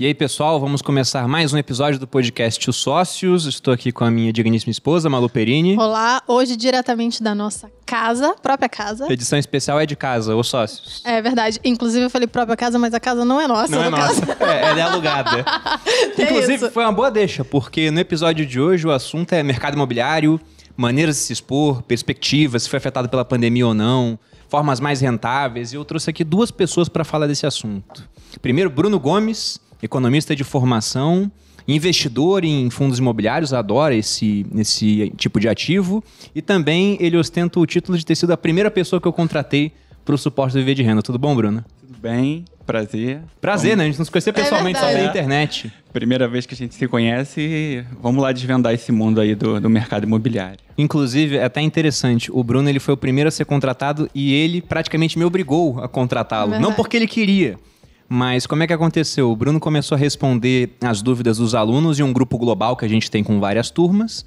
E aí, pessoal, vamos começar mais um episódio do podcast Os Sócios. Estou aqui com a minha digníssima esposa, Malu Perini. Olá, hoje diretamente da nossa casa, própria casa. A edição especial é de casa, Os Sócios. É verdade. Inclusive, eu falei própria casa, mas a casa não é nossa. Não é nossa, é, ela é alugada. É Inclusive, isso. foi uma boa deixa, porque no episódio de hoje o assunto é mercado imobiliário, maneiras de se expor, perspectivas, se foi afetado pela pandemia ou não, formas mais rentáveis. E eu trouxe aqui duas pessoas para falar desse assunto. Primeiro, Bruno Gomes, economista de formação, investidor em fundos imobiliários, adora esse, esse tipo de ativo. E também ele ostenta o título de ter sido a primeira pessoa que eu contratei para o suporte do Viver de Renda. Tudo bom, Bruno? Tudo bem? Prazer. Prazer, né? A gente não se conhecia pessoalmente, só pela internet. Primeira vez que a gente se conhece, vamos lá desvendar esse mundo aí do, do mercado imobiliário. Inclusive, é até interessante, o Bruno ele foi o primeiro a ser contratado e ele praticamente me obrigou a contratá-lo. Verdade. Não porque ele queria, mas como é que aconteceu? O Bruno começou a responder as dúvidas dos alunos em um grupo global que a gente tem com várias turmas.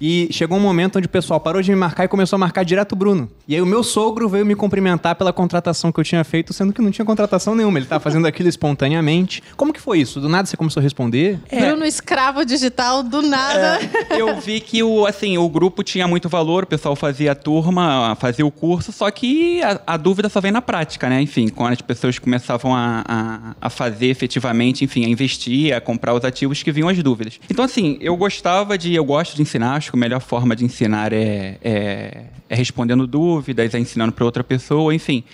E chegou um momento onde o pessoal parou de me marcar e começou a marcar direto o Bruno. E aí o meu sogro veio me cumprimentar pela contratação que eu tinha feito, sendo que não tinha contratação nenhuma. Ele estava fazendo aquilo espontaneamente. Como que foi isso? Do nada você começou a responder? Bruno escravo digital, do nada. Eu vi que o, assim, o grupo tinha muito valor, o pessoal fazia a turma, fazia o curso, só que a, a dúvida só vem na prática, né? Enfim, quando as pessoas começavam a, a, a fazer efetivamente, enfim, a investir, a comprar os ativos que vinham as dúvidas. Então, assim, eu gostava de, eu gosto de ensinar, acho que a melhor forma de ensinar é, é, é respondendo dúvidas, é ensinando para outra pessoa, enfim.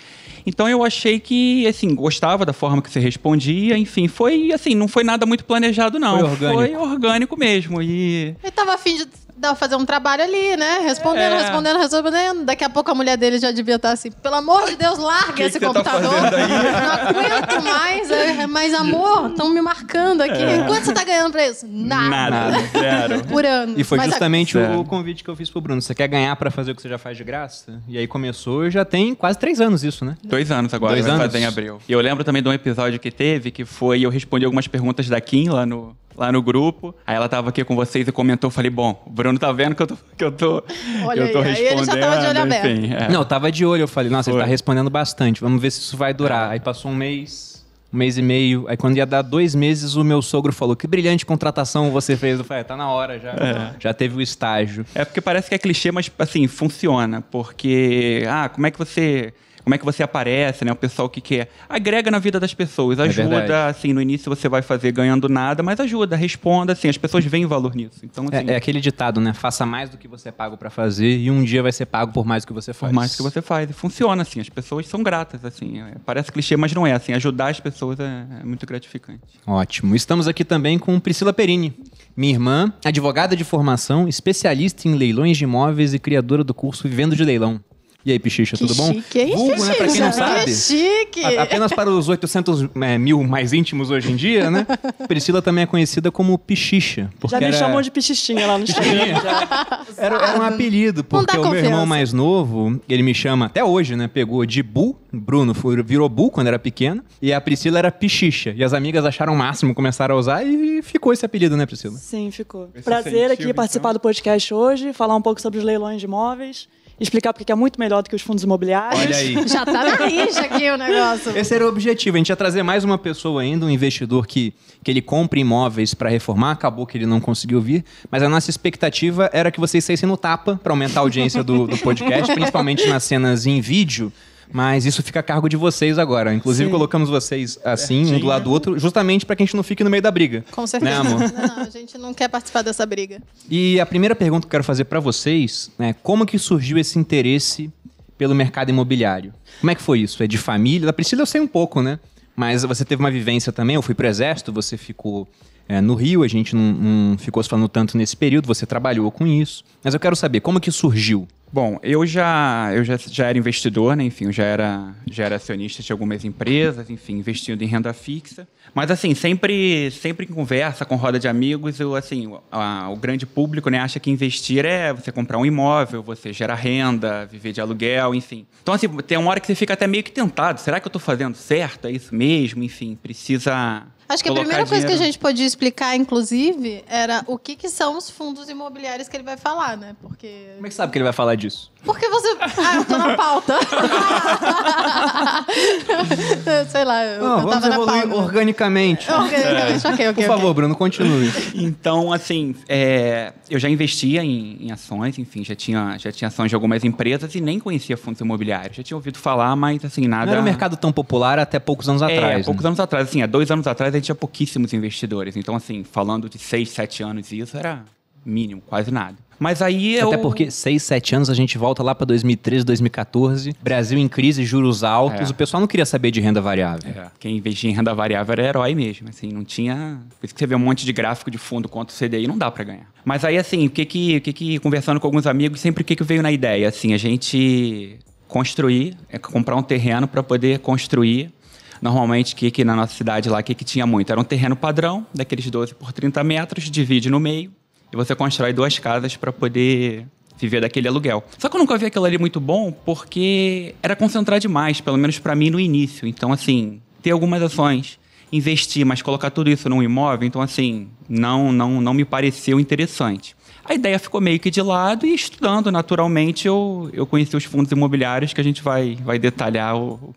Então eu achei que, assim, gostava da forma que você respondia, enfim, foi assim, não foi nada muito planejado, não. Foi orgânico. Foi orgânico mesmo. E Ele tava afim de dar- fazer um trabalho ali, né? Respondendo, É. respondendo, respondendo. Daqui a pouco a mulher dele já devia estar assim, pelo amor de Deus, larga Que esse que tá computador. aí? Não aguento mais. É, Mas, amor, estão me marcando aqui. Quanto você tá ganhando pra isso? Nada. nada, zero. Por ano. E foi Mas, justamente Sério. o convite que eu fiz pro Bruno. Você quer ganhar pra fazer o que você já faz de graça? E aí começou, e já tem quase três anos isso, né? Dois anos agora, Dois anos? fazer em abril. E eu lembro também de um episódio que teve, que foi, eu respondi algumas perguntas da Kim lá no, lá no grupo. Aí ela tava aqui com vocês e comentou, eu falei, bom, o Bruno tá vendo que eu tô, que eu tô, Olha eu tô aí, aí ele já respondendo. tava de olho aberto. enfim, é. Não, eu tava de olho. Eu falei, nossa, ele Foi. tá respondendo bastante. Vamos ver se isso vai durar. Aí passou um mês, um mês e meio. Aí quando ia dar dois meses, o meu sogro falou, que brilhante contratação você fez. Eu falei, "É, tá na hora já. Já teve o estágio. É porque parece que é clichê, mas assim, funciona. Porque, ah, como é que você. Como é que você aparece, né? O pessoal que quer. Agrega na vida das pessoas, É ajuda, assim, no início você vai fazer ganhando nada, mas ajuda, responda, assim, as pessoas veem valor nisso. Então, assim, É, é aquele ditado, né? Faça mais do que você é pago pra fazer e um dia vai ser pago por mais do que você faz. por mais que você faz. E funciona, assim, as pessoas são gratas, assim. é, parece clichê, mas não é, assim. Ajudar as pessoas é, é muito gratificante. Ótimo. Estamos aqui também com Priscila Perini, minha irmã, advogada de formação, especialista em leilões de imóveis e criadora do curso Vivendo de Leilão. E aí, Pichicha, Que tudo bom? chique, hein, Vulgo, né? Pra quem não sabe. Que chique. A- Apenas para os 800 é, mil mais íntimos hoje em dia, né? Priscila também é conhecida como Pichicha. Porque Já me era, chamou de pichichinha lá no Instagram. era, era um apelido, porque o meu irmão mais novo, ele me chama até hoje, né? Pegou de Bu, Bruno foi- virou Bu quando era pequeno, e a Priscila era Pichicha. E as amigas acharam o máximo, começaram a usar e ficou esse apelido, né, Priscila? Sim, ficou. Esse Prazer incentivo, aqui participar do podcast hoje, falar um pouco sobre os leilões de imóveis, explicar porque é muito melhor do que os fundos imobiliários. Olha aí. Já tá na rixa aqui o negócio. Esse era o objetivo. A gente ia trazer mais uma pessoa ainda, um investidor que, que ele compra imóveis para reformar. Acabou que ele não conseguiu vir. Mas a nossa expectativa era que vocês saíssem no tapa para aumentar a audiência do, do podcast, principalmente nas cenas em vídeo. Mas isso fica a cargo de vocês agora. Inclusive, Sim. colocamos vocês assim, um do lado do outro, justamente para que a gente não fique no meio da briga. Com certeza. Né, amor? Não, não, a gente não quer participar dessa briga. E a primeira pergunta que eu quero fazer para vocês é como que surgiu esse interesse pelo mercado imobiliário? Como é que foi isso? É de família? Da Priscila eu sei um pouco, né? Mas você teve uma vivência também, eu fui pro exército, você ficou é, no Rio, a gente não, não ficou se falando tanto nesse período, você trabalhou com isso. Mas eu quero saber, como que surgiu? Bom, eu já, eu já, já era investidor, né? Enfim, eu já era, já era acionista de algumas empresas, enfim, investindo em renda fixa. Mas, assim, sempre, sempre em conversa, com roda de amigos, eu, assim, o- a- o grande público né, acha que investir é você comprar um imóvel, você gerar renda, viver de aluguel, enfim. Então, assim, tem uma hora que você fica até meio que tentado. Será que eu estou fazendo certo? É isso mesmo? Enfim, precisa Acho que a primeira coisa que a gente podia explicar, inclusive, era o que, que são os fundos imobiliários que ele vai falar, né? Porque. Como é que sabe que ele vai falar disso? Porque você. Ah, eu tô na pauta. Sei lá, eu, Não, eu vamos tava na evoluir palma. organicamente. Organicamente, ok, ok. Por ok. favor, Bruno, continue. Então, assim, é, eu já investia em, em ações, enfim, já tinha, já tinha ações de algumas empresas e nem conhecia fundos imobiliários. Já tinha ouvido falar, mas assim, nada. Não era um mercado tão popular até poucos anos É, atrás. poucos né? anos atrás, assim, há dois anos atrás a gente tinha pouquíssimos investidores. Então, assim, falando de seis, sete anos, isso era mínimo, quase nada. Mas aí eu. Até porque 6, 7 anos a gente volta lá para 2013, 2014, Brasil em crise, juros altos, É. o pessoal não queria saber de renda variável. É, quem investia em renda variável era herói mesmo, assim, não tinha... Por isso que você vê um monte de gráfico de fundo contra o CDI, não dá para ganhar. Mas aí, assim, o que que, o que que, conversando com alguns amigos, sempre o que que veio na ideia, assim, a gente construir, é comprar um terreno para poder construir, normalmente, o que que na nossa cidade lá, o que que tinha muito? Era um terreno padrão, daqueles 12 por 30 metros, divide no meio, e você constrói duas casas para poder viver daquele aluguel. Só que eu nunca vi aquilo ali muito bom porque era concentrar demais, pelo menos para mim no início. Então, assim, ter algumas ações, investir, mas colocar tudo isso num imóvel, então, assim, não, não, não me pareceu interessante. A ideia ficou meio que de lado e estudando naturalmente eu, eu conheci os fundos imobiliários que a gente vai, vai detalhar o,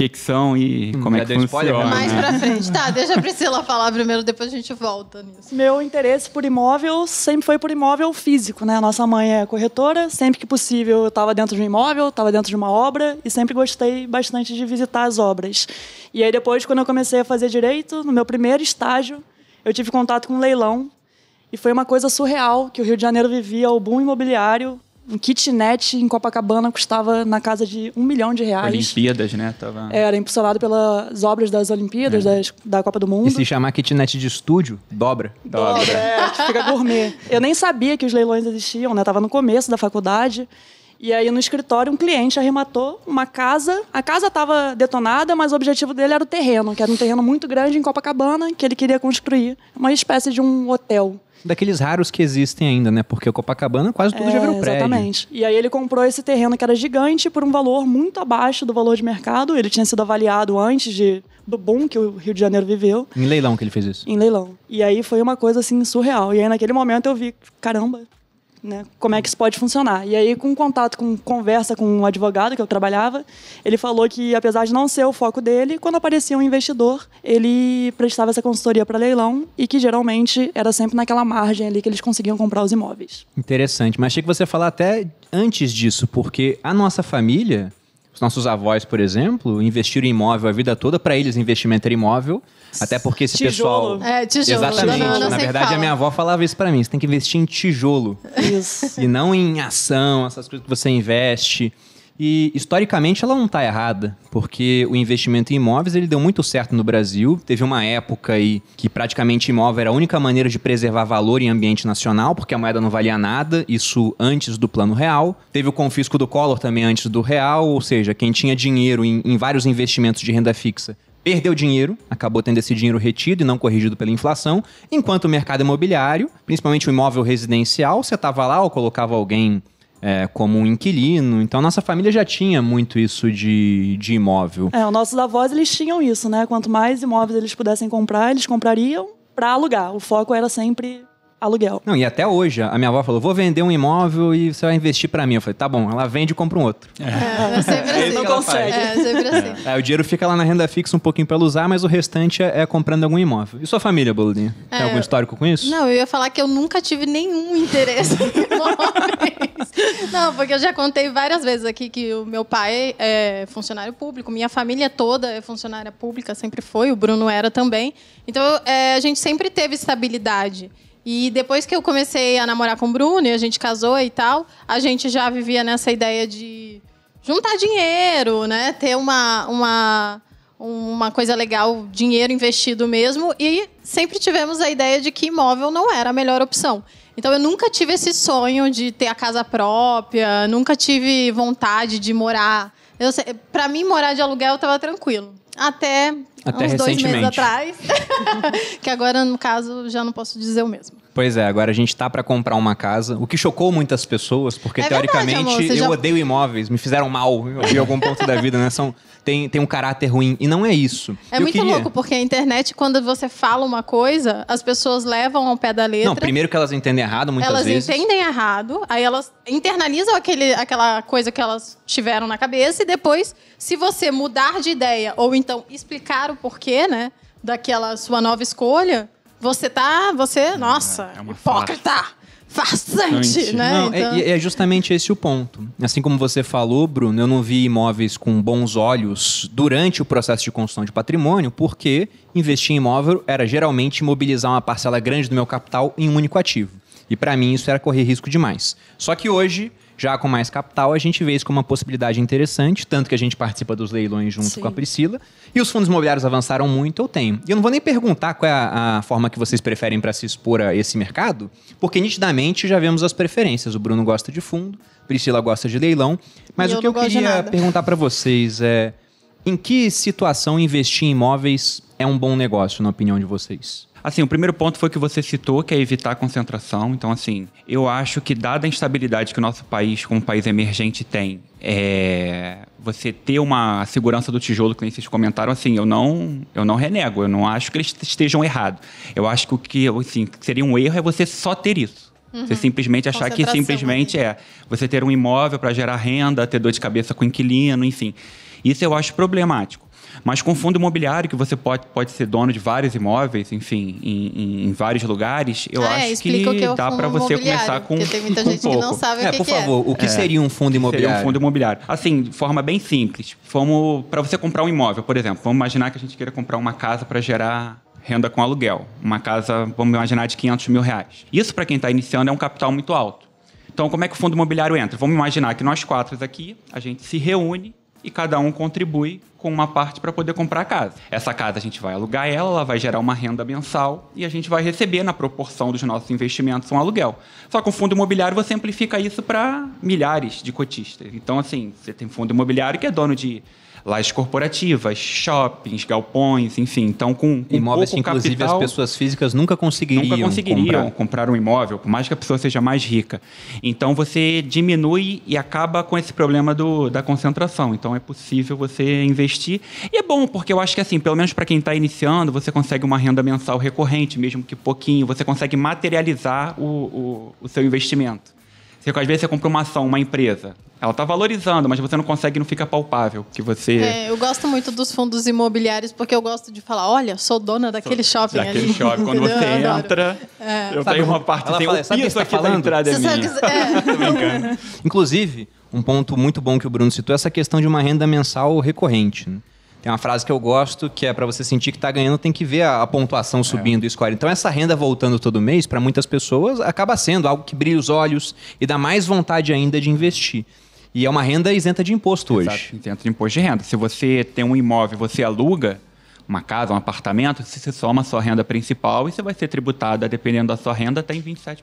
que, que são e como já é que funciona. Mais né? pra frente. Tá, deixa a Priscila falar primeiro, depois a gente volta nisso. Meu interesse por imóvel sempre foi por imóvel físico, né? Nossa mãe é corretora, sempre que possível eu estava dentro de um imóvel, estava dentro de uma obra e sempre gostei bastante de visitar as obras. E aí depois, quando eu comecei a fazer direito, no meu primeiro estágio, eu tive contato com um leilão e foi uma coisa surreal que o Rio de Janeiro vivia o boom imobiliário. Um kitnet em Copacabana custava na casa de um milhão de reais. Olimpíadas, né? Tava... Era impulsionado pelas obras das Olimpíadas, das- da Copa do Mundo. E se chamar kitnet de estúdio, dobra. Dobra. É, que fica gourmet. Eu nem sabia que os leilões existiam, né? Tava no começo da faculdade. E aí, no escritório, um cliente arrematou uma casa. A casa estava detonada, mas o objetivo dele era o terreno, que era um terreno muito grande em Copacabana, que ele queria construir uma espécie de um hotel. Daqueles raros que existem ainda, né? Porque o Copacabana quase tudo já É, virou prédio. Exatamente. E aí ele comprou esse terreno que era gigante por um valor muito abaixo do valor de mercado. Ele tinha sido avaliado antes de, do boom que o Rio de Janeiro viveu Em leilão que ele fez isso. em leilão. E aí foi uma coisa assim surreal. E aí naquele momento eu vi, caramba, né, como é que isso pode funcionar. E aí com contato, com conversa com um advogado que eu trabalhava, ele falou que apesar de não ser o foco dele, quando aparecia um investidor, ele prestava essa consultoria para leilão e que geralmente era sempre naquela margem ali que eles conseguiam comprar os imóveis. Interessante. Mas achei que você ia falar até antes disso, porque a nossa família, nossos avós, por exemplo, investiram em imóvel a vida toda. Para eles, investimento era imóvel. Até porque esse Tijolo. pessoal. É, tijolo. Exatamente. Dona Ana Na sempre verdade, fala. a minha avó falava isso pra mim. Você tem que investir em tijolo. Isso. e não em ação, essas coisas que você investe. E historicamente ela não está errada, porque o investimento em imóveis ele deu muito certo no Brasil. Teve uma época aí que praticamente imóvel era a única maneira de preservar valor em ambiente nacional, porque a moeda não valia nada, isso antes do plano real. Teve o confisco do Collor também antes do real, ou seja, quem tinha dinheiro em, em vários investimentos de renda fixa perdeu dinheiro, acabou tendo esse dinheiro retido e não corrigido pela inflação, enquanto o mercado imobiliário, principalmente o imóvel residencial, você estava lá ou colocava alguém é, como um inquilino. Então, nossa família já tinha muito isso de, de imóvel. É, os nossos avós, eles tinham isso, né? Quanto mais imóveis eles pudessem comprar, eles comprariam para alugar. O foco era sempre aluguel. Não, e até hoje, a minha avó falou: vou vender um imóvel e você vai investir para mim. Eu falei: tá bom, ela vende e compra um outro. É, é sempre assim. Não consegue. É, sempre assim. Aí o dinheiro fica lá na renda fixa um pouquinho para ela usar, mas o restante é, é comprando algum imóvel. E sua família, Boludinha? Tem É, algum histórico com isso? Não, eu ia falar que eu nunca tive nenhum interesse em imóveis. Não, porque eu já contei várias vezes aqui que o meu pai é funcionário público, minha família toda é funcionária pública, sempre foi, o Bruno era também. Então, é, a gente sempre teve estabilidade. E depois que eu comecei a namorar com o Bruno e a gente casou e tal, a gente já vivia nessa ideia de juntar dinheiro, né? Ter uma, uma, uma coisa legal, dinheiro investido mesmo. E sempre tivemos a ideia de que imóvel não era a melhor opção. Então eu nunca tive esse sonho de ter a casa própria, nunca tive vontade de morar. Pra mim, morar de aluguel estava tranquilo. Até, Até uns dois meses atrás. que agora, no caso, já não posso dizer o mesmo. Pois é, agora a gente tá para comprar uma casa, o que chocou muitas pessoas, porque É verdade, teoricamente amor, você eu já- odeio imóveis, me fizeram mal em algum ponto da vida, né? São, tem, tem um caráter ruim. E não é isso. É Eu muito queria- louco, porque a internet, quando você fala uma coisa, as pessoas levam ao pé da letra. Não, primeiro que elas entendem errado muitas elas vezes. entendem errado, aí elas internalizam aquele, aquela coisa que elas tiveram na cabeça e depois, se você mudar de ideia ou então explicar o porquê, né, daquela sua nova escolha, você tá, você, nossa, é uma hipócrita, farsante, né? Não, é- Então- e é, justamente esse o ponto. Assim como você falou, Bruno, eu não vi imóveis com bons olhos durante o processo de construção de patrimônio, porque investir em imóvel era geralmente imobilizar uma parcela grande do meu capital em um único ativo. E para mim isso era correr risco demais. Só que hoje, já com mais capital, a gente vê isso como uma possibilidade interessante, tanto que a gente participa dos leilões junto Sim. com a Priscila. E os fundos imobiliários avançaram muito, eu tenho. E eu não vou nem perguntar qual é a, a forma que vocês preferem para se expor a esse mercado, porque nitidamente já vemos as preferências. O Bruno gosta de fundo, Priscila gosta de leilão. Mas E o eu que eu de queria perguntar para vocês é: em que situação investir em imóveis é um bom negócio, na opinião de vocês? Assim, o primeiro ponto foi o que você citou, que é evitar a concentração. Então, assim, eu acho que dada a instabilidade que o nosso país, como país emergente, tem, é, você ter uma segurança do tijolo, que nem vocês comentaram, assim, eu não, eu não renego, eu não acho que eles estejam errados. Eu acho que o que assim, seria um erro é você só ter isso. Você simplesmente achar que simplesmente ali. é você ter um imóvel para gerar renda, ter dor de cabeça com o inquilino, enfim. Isso eu acho problemático. Mas com fundo imobiliário, que você pode, pode ser dono de vários imóveis, enfim, em, em- em vários lugares, eu Ah, é, acho que, o que é o dá para você começar com, porque tem muita com gente que não pouco. sabe o É, que por que é. favor, o que seria um fundo imobiliário? Seria um fundo imobiliário. Assim, de forma bem simples. Vamos para você comprar um imóvel, por exemplo. Vamos imaginar que a gente queira comprar uma casa para gerar renda com aluguel. Uma casa, vamos imaginar, de 500 mil reais. Isso, para quem está iniciando, é um capital muito alto. Então, como é que o fundo imobiliário entra? Vamos imaginar que nós quatro aqui, a gente se reúne e cada um contribui com uma parte para poder comprar a casa. Essa casa a gente vai alugar ela, ela vai gerar uma renda mensal e a gente vai receber na proporção dos nossos investimentos um aluguel. Só que o fundo imobiliário você amplifica isso para milhares de cotistas. Então, assim, você tem fundo imobiliário que é dono de lajes corporativas, shoppings, galpões, enfim. Então, com, com Imóveis que, pouco inclusive, capital, as pessoas físicas nunca conseguiriam, nunca conseguiriam comprar. comprar. um imóvel, por mais que a pessoa seja mais rica. Então você diminui e acaba com esse problema do, da concentração. Então é possível você investir. E é bom, porque eu acho que assim, pelo menos para quem está iniciando, você consegue uma renda mensal recorrente, mesmo que pouquinho, você consegue materializar o, o, o seu investimento. Você, às vezes você compra uma ação, uma empresa. Ela está valorizando, mas você não consegue, não fica palpável. Que você. É, eu gosto muito dos fundos imobiliários porque eu gosto de falar, olha, sou dona daquele shopping Daquele ali. shopping, quando você Eu entra, eu Sabe, tenho uma parte, ela tem fala, o sabe o que piso você tá aqui da falando? entrada é Você minha. sabe que- é. Inclusive, um ponto muito bom que o Bruno citou é essa questão de uma renda mensal recorrente. né? Tem uma frase que eu gosto que é para você sentir que está ganhando, tem que ver a, a pontuação subindo e score. Então, essa renda voltando todo mês, para muitas pessoas, acaba sendo algo que brilha os olhos e dá mais vontade ainda de investir. E é uma renda isenta de imposto hoje. Exato, isento de imposto de renda. Se você tem um imóvel, você aluga uma casa, um apartamento, você soma a sua renda principal e você vai ser tributada, dependendo da sua renda, até em 27%,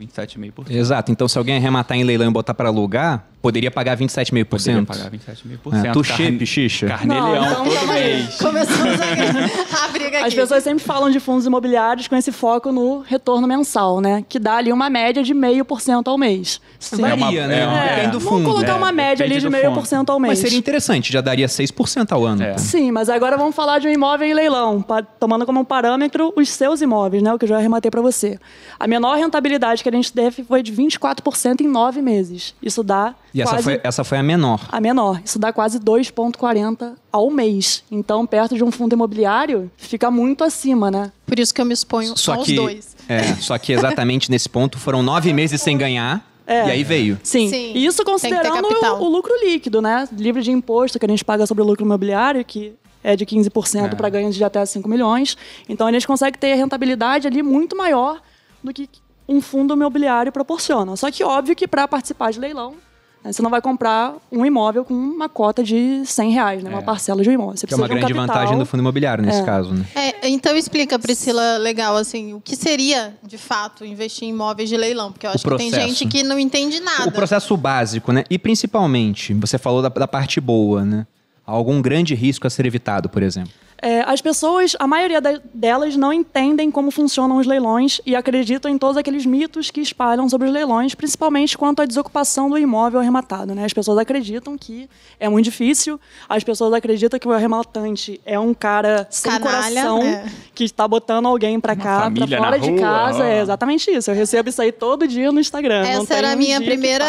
27,5%. Exato. Então, se alguém arrematar em leilão e botar para alugar, poderia pagar 27,5%. Poderia pagar 27,5%. É, tuxê, pichicha. Carneleão Não, então todo mês. Começamos a, a briga aqui. As pessoas sempre falam de fundos imobiliários com esse foco no retorno mensal, né? Que dá ali uma média de 0,5% ao mês. Sim. Varia, É uma- né? é uma- Depende do Vamos fundo. colocar é, uma média ali de do 0,5% ao mês. Mas seria interessante, já daria 6% ao ano. É. Sim, mas agora vamos falar de um imóvel em leilão, tomando como parâmetro os seus imóveis, né? O que eu já arrematei para você. A menor rentabilidade que a gente teve foi de 24% em nove meses. Isso dá E essa quase foi, essa foi a menor. a menor. Isso dá quase 2,40 ao mês. Então, perto de um fundo imobiliário, fica muito acima, né? Por isso que eu me exponho Só aos que, dois. É, só que exatamente nesse ponto foram nove meses sem ganhar É. e aí veio. Sim. Sim, E isso considerando o, o lucro líquido, né? Livre de imposto que a gente paga sobre o lucro imobiliário, que é de 15% para ganhos de até 5 milhões. Então a gente consegue ter a rentabilidade ali muito maior do que um fundo imobiliário proporciona. Só que óbvio que para participar de leilão, né, você não vai comprar um imóvel com uma cota de 100 reais, né? Uma parcela de um imóvel. Você Que é uma um grande capital. vantagem do fundo imobiliário nesse É. caso, né? É, então explica, Priscila, legal, assim, o que seria, de fato, investir em imóveis de leilão? Porque eu acho que tem gente que não entende nada. O processo básico, né? E principalmente, você falou da, da parte boa, né? Algum grande risco a ser evitado, por exemplo. É, as pessoas, a maioria da- delas não entendem como funcionam os leilões e acreditam em todos aqueles mitos que espalham sobre os leilões, principalmente quanto à desocupação do imóvel arrematado. Né? As pessoas acreditam que é muito difícil, as pessoas acreditam que o arrematante é um cara sem Canalha, coração é. que está botando alguém para cá, para fora de rua, casa. ó. É exatamente isso. Eu recebo isso aí todo dia no Instagram. Essa era a um minha que primeira.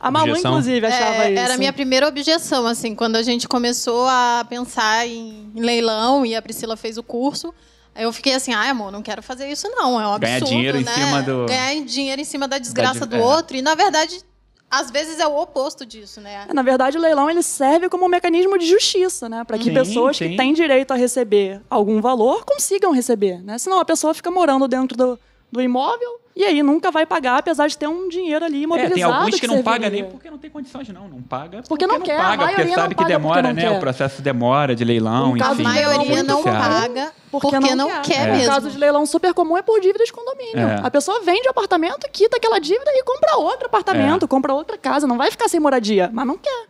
A Malu, Objeção? inclusive, achava É, isso. Era a minha primeira objeção, assim, quando a gente começou a pensar em, em leilão e a Priscila fez o curso. Aí eu fiquei assim, ai, amor, não quero fazer isso, não. É um absurdo. Ganhar dinheiro em né? cima do- Ganhar dinheiro em cima da desgraça Da do di- é. outro. E, na verdade, às vezes é o oposto disso, né? É, Na verdade, o leilão ele serve como um mecanismo de justiça, né? Para que Sim, pessoas sim. que têm direito a receber algum valor consigam receber, né? Senão a pessoa fica morando dentro do, do imóvel e aí nunca vai pagar, apesar de ter um dinheiro ali É, imobilizado. tem alguns que, não serviria. pagam nem porque não tem condições, não. Não paga Porque não quer, a paga, porque maioria não sabe que paga porque demora, não né? quer. O processo demora de leilão, Um A enfim. de leilão maioria não paga porque, não, quer, É. Um mesmo. caso de leilão super comum é por dívida de condomínio. É. A pessoa vende o apartamento, quita aquela dívida e compra outro apartamento, É. compra outra casa. Não vai ficar sem moradia, mas não quer.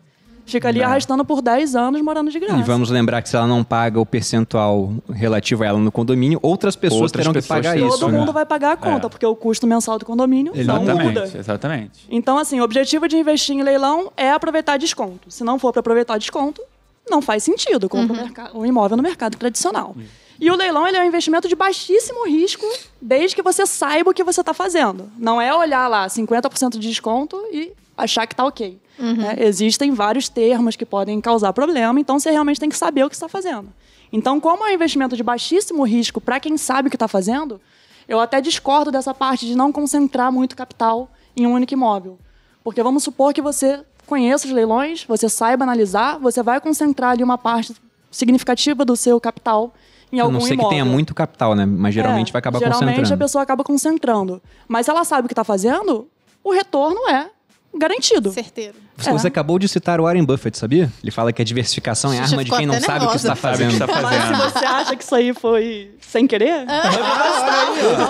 Fica ali É. arrastando por 10 anos morando de graça. E vamos lembrar que se ela não paga o percentual relativo a ela no condomínio, outras pessoas Outras terão que pessoas pagar terão. isso. Todo né? mundo vai pagar a conta, É. porque o custo mensal do condomínio não Exatamente, muda. exatamente. Então, assim, o objetivo de investir em leilão é aproveitar desconto. Se não for para aproveitar desconto, não faz sentido. Compra o merca- o imóvel no mercado tradicional. E o leilão ele é um investimento de baixíssimo risco, desde que você saiba o que você está fazendo. Não é olhar lá 50% de desconto e achar que está ok. né? Existem vários termos que podem causar problema, então você realmente tem que saber o que está fazendo. Então, como é um investimento de baixíssimo risco para quem sabe o que está fazendo, eu até discordo dessa parte de não concentrar muito capital em um único imóvel. Porque vamos supor que você conheça os leilões, você saiba analisar, você vai concentrar ali uma parte significativa do seu capital em A algum não ser que imóvel. tenha muito capital, né? Mas geralmente É, vai acabar geralmente concentrando. a pessoa acaba concentrando. Mas se ela sabe o que está fazendo, o retorno é garantido. Certeiro. Você, É. você acabou de citar o Warren Buffett, sabia? Ele fala que a diversificação é Já arma de quem não até sabe o que nervosa. está Sabe o que fazendo. está Mas se fazendo. você acha que isso aí foi sem querer,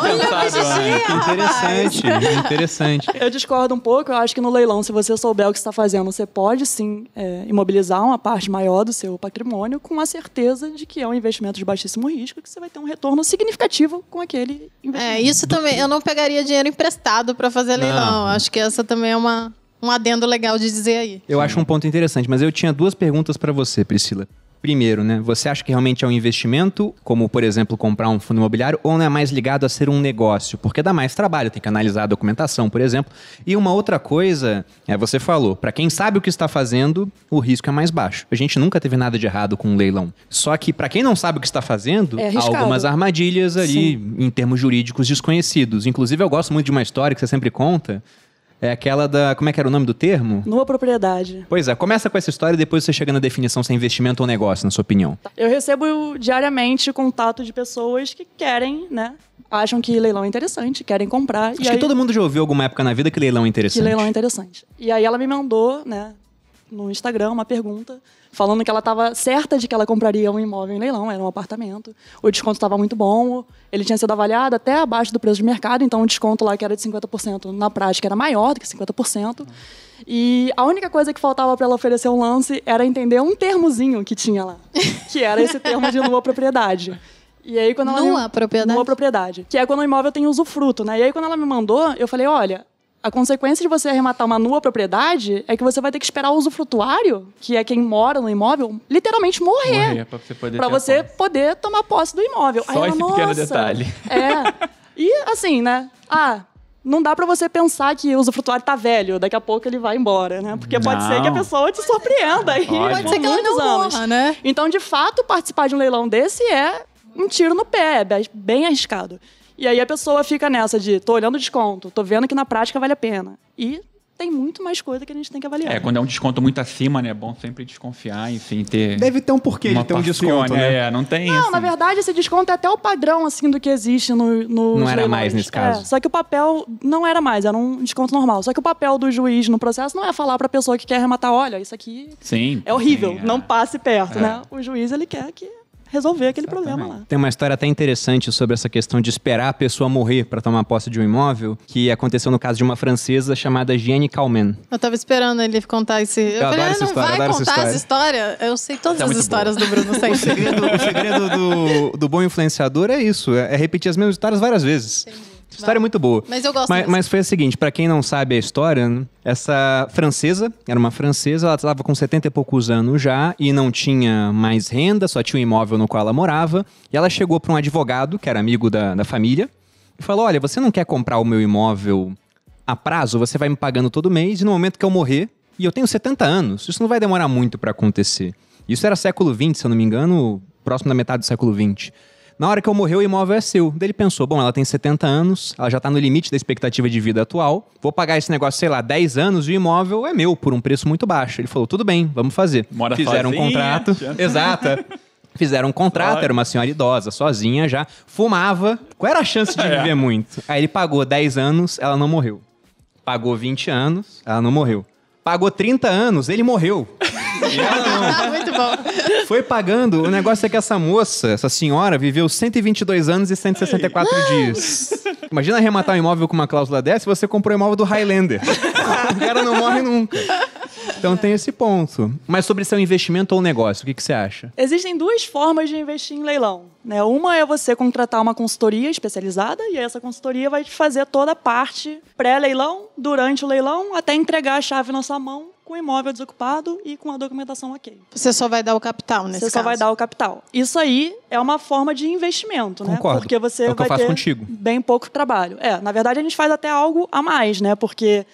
Olha. Que interessante, interessante. Eu discordo um pouco. Eu acho que no leilão, se você souber o que está fazendo, você pode sim é, imobilizar uma parte maior do seu patrimônio com a certeza de que é um investimento de baixíssimo risco, que você vai ter um retorno significativo com aquele investimento. É, isso também. Eu não pegaria dinheiro emprestado para fazer leilão. Acho que essa também é uma, um adendo legal de dizer aí. Eu acho um ponto interessante, mas eu tinha duas perguntas para você, Priscila. Primeiro, né? Você acha que realmente é um investimento, como por exemplo comprar um fundo imobiliário, ou não é mais ligado a ser um negócio? Porque dá mais trabalho, tem que analisar a documentação, por exemplo. E uma outra coisa, é você falou, para quem sabe o que está fazendo, o risco é mais baixo. A gente nunca teve nada de errado com um leilão. Só que para quem não sabe o que está fazendo, É há algumas armadilhas ali em termos jurídicos desconhecidos. Inclusive eu gosto muito de uma história que você sempre conta, é aquela da, como é que era o nome do termo? Numa propriedade. Pois é, começa com essa história e depois você chega na definição se é investimento ou negócio, na sua opinião. Eu recebo diariamente contato de pessoas que querem, né? Acham que leilão é interessante, querem comprar. Acho que aí, todo mundo já ouviu alguma época na vida que leilão é interessante. Que leilão é interessante. E aí ela me mandou, né, no Instagram, uma pergunta, falando que ela estava certa de que ela compraria um imóvel em leilão, era um apartamento. O desconto estava muito bom, ele tinha sido avaliado até abaixo do preço de mercado, então o desconto lá que era de 50%, na prática era maior do que 50%. E a única coisa que faltava para ela oferecer um lance era entender um termozinho que tinha lá, que era esse termo de nua propriedade. E aí quando ela Nua me... propriedade? Nua propriedade. Que é quando o imóvel tem usufruto, né? E aí quando ela me mandou, eu falei, olha, a consequência de você arrematar uma nua propriedade é que você vai ter que esperar o usufrutuário, que é quem mora no imóvel, literalmente morrer. Morrer pra você poder Pra você poder tomar posse do imóvel. Só Aí ela, esse pequeno "Nossa." detalhe. É. E assim, né? Ah, não dá pra você pensar que o usufrutuário tá velho, daqui a pouco ele vai embora, né? Porque pode Não. ser que a pessoa te surpreenda aí Pode. Pode ser que ela muitos não anos. morra, né? Então, de fato, participar de um leilão desse é um tiro no pé, é be- bem arriscado. E aí a pessoa fica nessa de tô olhando o desconto, tô vendo que na prática vale a pena. E tem muito mais coisa que a gente tem que avaliar. É, quando é um desconto muito acima, né? É bom sempre desconfiar, enfim, ter. Deve ter um porquê de ter um desconto, né? É, não tem Não, assim. na verdade, esse desconto é até o padrão, assim, do que existe no, no Não era mais nesse caso. só que o papel não era mais, era um desconto normal. Só que o papel do juiz no processo não é falar pra pessoa que quer arrematar, olha, isso aqui Sim. é horrível, sim, não passe perto, É. né? O juiz, ele quer que resolver aquele problema lá. Tem uma história até interessante sobre essa questão de esperar a pessoa morrer para tomar posse de um imóvel, que aconteceu no caso de uma francesa chamada Jeanne Calment. Eu tava esperando ele contar esse. Eu, falei, adoro ah, essa não história, vai adoro essa contar essa história? Eu sei todas Tá as histórias do Bruno O sempre. segredo, o segredo do, do bom influenciador é isso, é repetir as mesmas histórias várias vezes. Essa história é muito boa. Mas eu gosto Mas, mas foi o seguinte, pra quem não sabe a história, né, essa francesa, era uma francesa, ela estava com 70 e poucos anos já e não tinha mais renda, só tinha um imóvel no qual ela morava. E ela chegou para um advogado, que era amigo da, da família, e falou: Olha, você não quer comprar o meu imóvel a prazo? Você vai me pagando todo mês e no momento que eu morrer, e eu tenho 70 anos, isso não vai demorar muito para acontecer. Isso era século XX, se eu não me engano, próximo da metade do século XX. Na hora que eu morrer, o imóvel é seu. Daí ele pensou: bom, ela tem 70 anos, ela já está no limite da expectativa de vida atual. Vou pagar esse negócio, sei lá, 10 anos e o imóvel é meu por um preço muito baixo. Ele falou: tudo bem, vamos fazer. Mora Fizeram um sozinha, contrato. já. Exato. Fizeram um contrato, era uma senhora idosa, sozinha já, fumava. Qual era a chance de viver muito? Aí ele pagou 10 anos, ela não morreu. Pagou 20 anos, ela não morreu. Pagou 30 anos, ele morreu. E ela não. Muito bom. Foi pagando. O negócio é que essa moça, essa senhora, viveu 122 anos e 164 dias. Imagina arrematar um imóvel com uma cláusula dessa e você comprou o imóvel do Highlander. o cara não morre nunca. Então tem esse ponto. Mas sobre seu investimento ou negócio, o que, que você acha? Existem duas formas de investir em leilão. Né? Uma é você contratar uma consultoria especializada e essa consultoria vai te fazer toda a parte pré-leilão, durante o leilão, até entregar a chave na sua mão com o imóvel desocupado e com a documentação ok. Você só vai dar o capital nesse Você caso. só vai dar o capital. Isso aí é uma forma de investimento, né? Concordo. Porque você É o que eu vai faço ter contigo. bem pouco trabalho. É, na verdade a gente faz até algo a mais, né? Porque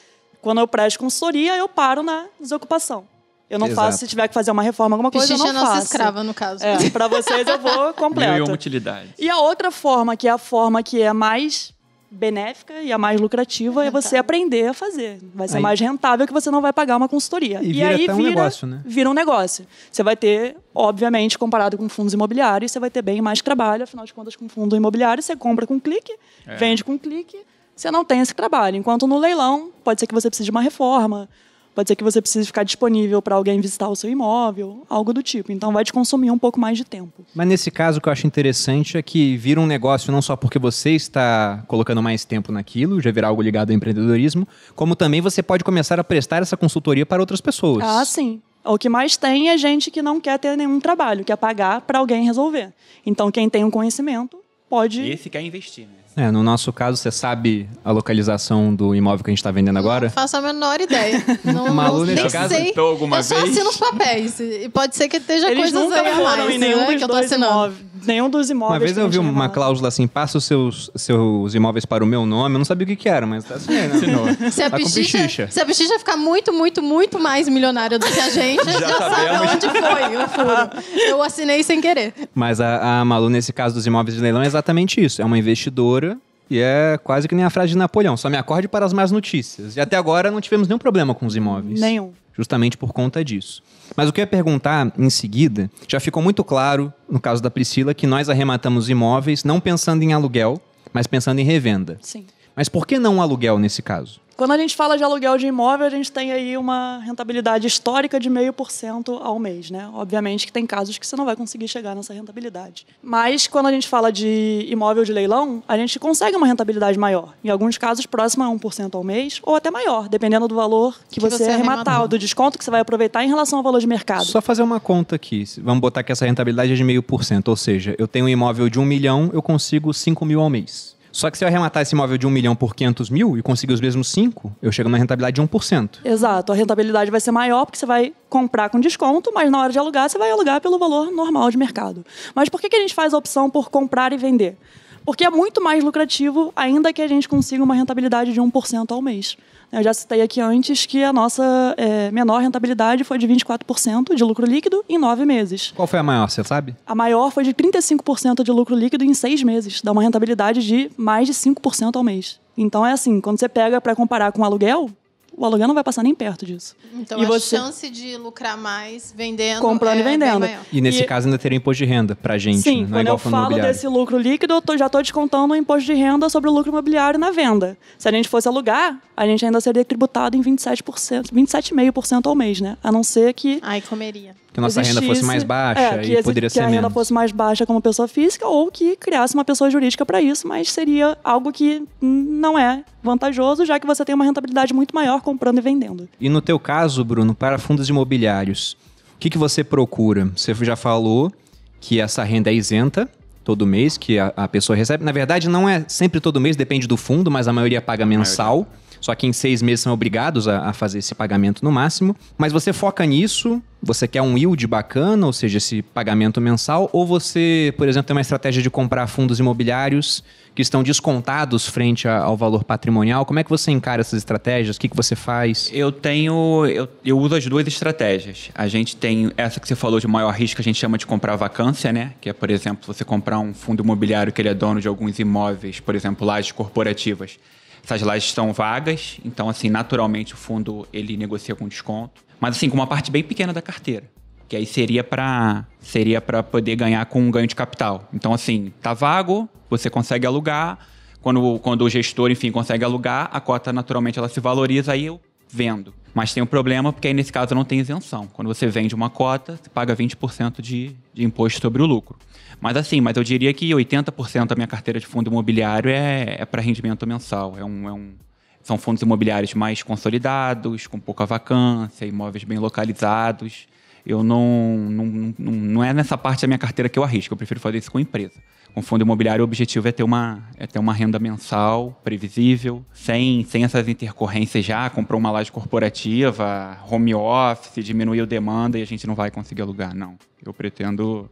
quando eu presto consultoria, eu paro na desocupação. Eu não Exato. faço se tiver que fazer uma reforma, alguma coisa, eu Pichiche é não nossa faço. escrava, no caso. É, pra vocês eu vou Mil e uma completo. utilidades. E a outra forma, que é a forma que é mais benéfica e a mais lucrativa, é você Rentável. aprender a fazer. Vai ser Aí- mais rentável que você não vai pagar uma consultoria. E vira aí até um vira, negócio, né? Vira um negócio. Você vai ter, obviamente, comparado com fundos imobiliários, você vai ter bem mais trabalho. Afinal de contas, com fundo imobiliário, você compra com clique, É. vende com clique, você não tem esse trabalho. Enquanto no leilão, pode ser que você precise de uma reforma, pode ser que você precise ficar disponível para alguém visitar o seu imóvel, algo do tipo. Então vai te consumir um pouco mais de tempo. Mas nesse caso, o que eu acho interessante é que vira um negócio não só porque você está colocando mais tempo naquilo, já virá algo ligado ao empreendedorismo, como também você pode começar a prestar essa consultoria para outras pessoas. Ah, sim. O que mais tem é gente que não quer ter nenhum trabalho, quer pagar para alguém resolver. Então, quem tem um conhecimento pode. Esse quer investir, né? É, no nosso caso, você sabe a localização do imóvel que a gente está vendendo agora? Não faço a menor ideia. Não, Malu, não, nesse caso, sei. alguma eu só vez? assino os papéis. E pode ser que esteja Eles coisas nunca aí a mais, em nenhum né, dos que eu tô dois assinando. imóveis. Nenhum dos imóveis. Uma vez eu vi uma cláusula assim, passa os seus, seus imóveis para o meu nome. Eu não sabia o que, que era, mas assinei, né? Se a, Tá com Pichicha, pichicha. se a Pichicha ficar muito, muito, muito mais milionária do que a gente, já, já sabe sabemos. onde foi o furo. Eu assinei sem querer. Mas a, a Malu, nesse caso dos imóveis de leilão, é exatamente isso. É uma investidora e é quase que nem a frase de Napoleão. Só me acorde para as más notícias. E até agora não tivemos nenhum problema com os imóveis. Nenhum. Justamente por conta disso. Mas o que eu ia perguntar em seguida, já ficou muito claro, no caso da Priscila, que nós arrematamos imóveis não pensando em aluguel, mas pensando em revenda. Sim. Mas por que não aluguel nesse caso? Quando a gente fala de aluguel de imóvel, a gente tem aí uma rentabilidade histórica de 0,5% ao mês, né? Obviamente que tem casos que você não vai conseguir chegar nessa rentabilidade. Mas quando a gente fala de imóvel de leilão, a gente consegue uma rentabilidade maior. Em alguns casos, próxima a 1% ao mês, ou até maior, dependendo do valor que, Que você, você arrematar, arrematou. do desconto que você vai aproveitar em relação ao valor de mercado. Só fazer uma conta aqui. Vamos botar que essa rentabilidade é de meio por cento. Ou seja, eu tenho um imóvel de um milhão, eu consigo 5 mil ao mês. Só que se eu arrematar esse imóvel de um milhão por 500 mil e conseguir os mesmos 5, eu chego na rentabilidade de 1%. Exato, a rentabilidade vai ser maior porque você vai comprar com desconto, mas na hora de alugar você vai alugar pelo valor normal de mercado. Mas por que que a gente faz a opção por comprar e vender? Porque é muito mais lucrativo, ainda que a gente consiga uma rentabilidade de 1% ao mês. Eu já citei aqui antes que a nossa eh, menor rentabilidade foi de 24% de lucro líquido em nove meses. Qual foi a maior, você sabe? A maior foi de 35% de lucro líquido em seis meses. Dá uma rentabilidade de mais de 5% ao mês. Então é assim, quando você pega para comparar com o aluguel, o aluguel não vai passar nem perto disso. Então E a você- chance de lucrar mais vendendo Comprando é e vendendo. bem maior. E nesse E- caso ainda teria imposto de renda pra gente, Sim, né? não é quando igual eu fundo falo imobiliário. desse lucro líquido, eu tô- já estou descontando o imposto de renda sobre o lucro imobiliário na venda. Se a gente fosse alugar, a gente ainda seria tributado em 27%, 27,5% ao mês, né? A não ser que Ai, comeria. Que a nossa renda fosse mais baixa é, que e poderia que ser a renda menos. fosse mais baixa como pessoa física ou que criasse uma pessoa jurídica para isso, mas seria algo que não é vantajoso, já que você tem uma rentabilidade muito maior comprando e vendendo. E no teu caso, Bruno, para fundos imobiliários, o que, que você procura? Você já falou que essa renda é isenta todo mês, que a, a pessoa recebe. Na verdade, não é sempre todo mês, depende do fundo, mas a maioria paga mensal. Só que em seis meses são obrigados a, a fazer esse pagamento no máximo. Mas você foca nisso, você quer um yield bacana, ou seja, esse pagamento mensal, ou você, por exemplo, tem uma estratégia de comprar fundos imobiliários que estão descontados frente a- ao valor patrimonial. Como é que você encara essas estratégias? O que, que você faz? Eu tenho. Eu, eu uso as duas estratégias. A gente tem essa que você falou de maior risco, a gente chama de comprar vacância, né? Que é, por exemplo, você comprar um fundo imobiliário que ele é dono de alguns imóveis, por exemplo, lajes corporativas. Essas lajes estão vagas, então, assim, naturalmente o fundo ele negocia com desconto. Mas, assim, com uma parte bem pequena da carteira. Que aí seria para seria para poder ganhar com um ganho de capital. Então, assim, tá vago, você consegue alugar. Quando, quando o gestor, enfim, consegue alugar, a cota naturalmente ela se valoriza, aí eu vendo. Mas tem um problema, porque aí nesse caso não tem isenção. Quando você vende uma cota, você paga 20% de, de imposto sobre o lucro. Mas assim, mas eu diria que 80% da minha carteira de fundo imobiliário é, é para rendimento mensal. É um, é um, são fundos imobiliários mais consolidados, com pouca vacância, imóveis bem localizados. Eu não, não, não, não é nessa parte da minha carteira que eu arrisco, eu prefiro fazer isso com empresa. Com fundo imobiliário, o objetivo é ter uma, é ter uma renda mensal, previsível, sem, sem essas intercorrências já, comprou uma laje corporativa, home office, diminuiu demanda e a gente não vai conseguir alugar. Não. Eu pretendo.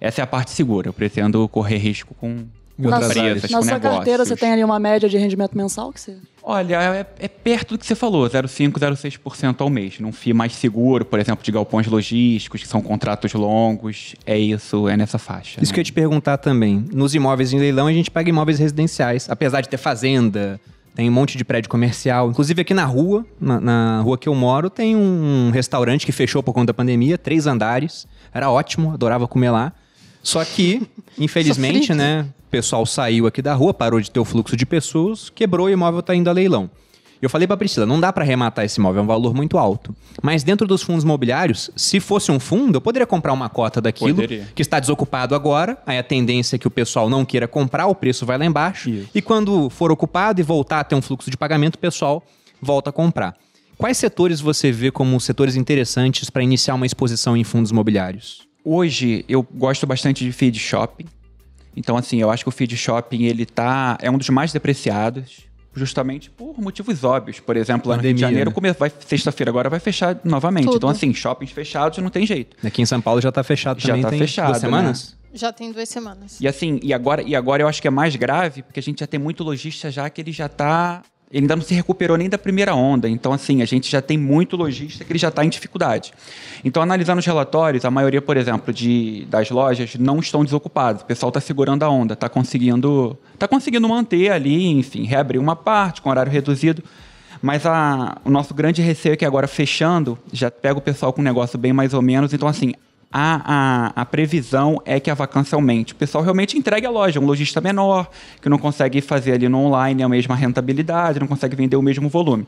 Essa é a parte segura, eu pretendo correr risco com, outras empresas, áreas. com Na sua negócios. carteira, você tem ali uma média de rendimento mensal que você... Olha, é, é perto do que você falou, 0,5%, 0,6% ao mês. Num FII mais seguro, por exemplo, de galpões logísticos, que são contratos longos. É isso, é nessa faixa. Isso né? que eu ia te perguntar também. Nos imóveis em leilão, a gente pega imóveis residenciais. Apesar de ter fazenda, tem um monte de prédio comercial. Inclusive aqui na rua, na, na rua que eu moro, tem um restaurante que fechou por conta da pandemia, três andares. Era ótimo, adorava comer lá. Só que, infelizmente, Sofrido. né, o pessoal saiu aqui da rua, parou de ter o fluxo de pessoas, quebrou e o imóvel está indo a leilão. Eu falei pra Priscila, não dá pra arrematar esse imóvel, é um valor muito alto. Mas dentro dos fundos imobiliários, se fosse um fundo, eu poderia comprar uma cota daquilo Poderia. que está desocupado agora, aí a tendência é que o pessoal não queira comprar, o preço vai lá embaixo. Isso. E quando for ocupado e voltar a ter um fluxo de pagamento, o pessoal volta a comprar. Quais setores você vê como setores interessantes para iniciar uma exposição em fundos imobiliários? Hoje eu gosto bastante de feed shopping. Então, assim, eu acho que o feed shopping ele tá. é um dos mais depreciados. Justamente por motivos óbvios. Por exemplo, lá no Rio de Janeiro, né? vai- sexta-feira agora vai fechar novamente. Tudo. Então, assim, shoppings fechados não tem jeito. Aqui em São Paulo já está fechado Já também, tá tem fechado, duas semanas? Já tem duas semanas. E assim, e agora, e agora eu acho que é mais grave, porque a gente já tem muito lojista já que ele já tá. Ele ainda não se recuperou nem da primeira onda. Então, assim, a gente já tem muito lojista que ele já está em dificuldade. Então, analisando os relatórios, a maioria, por exemplo, de, das lojas não estão desocupadas. O pessoal está segurando a onda, está conseguindo, tá conseguindo manter ali, enfim, reabrir uma parte com horário reduzido. Mas a- o nosso grande receio é que agora fechando, já pega o pessoal com um negócio bem mais ou menos. Então, assim, a, a, a previsão é que a vacância aumente. O pessoal realmente entregue a loja, um lojista menor, que não consegue fazer ali no online a mesma rentabilidade, não consegue vender o mesmo volume.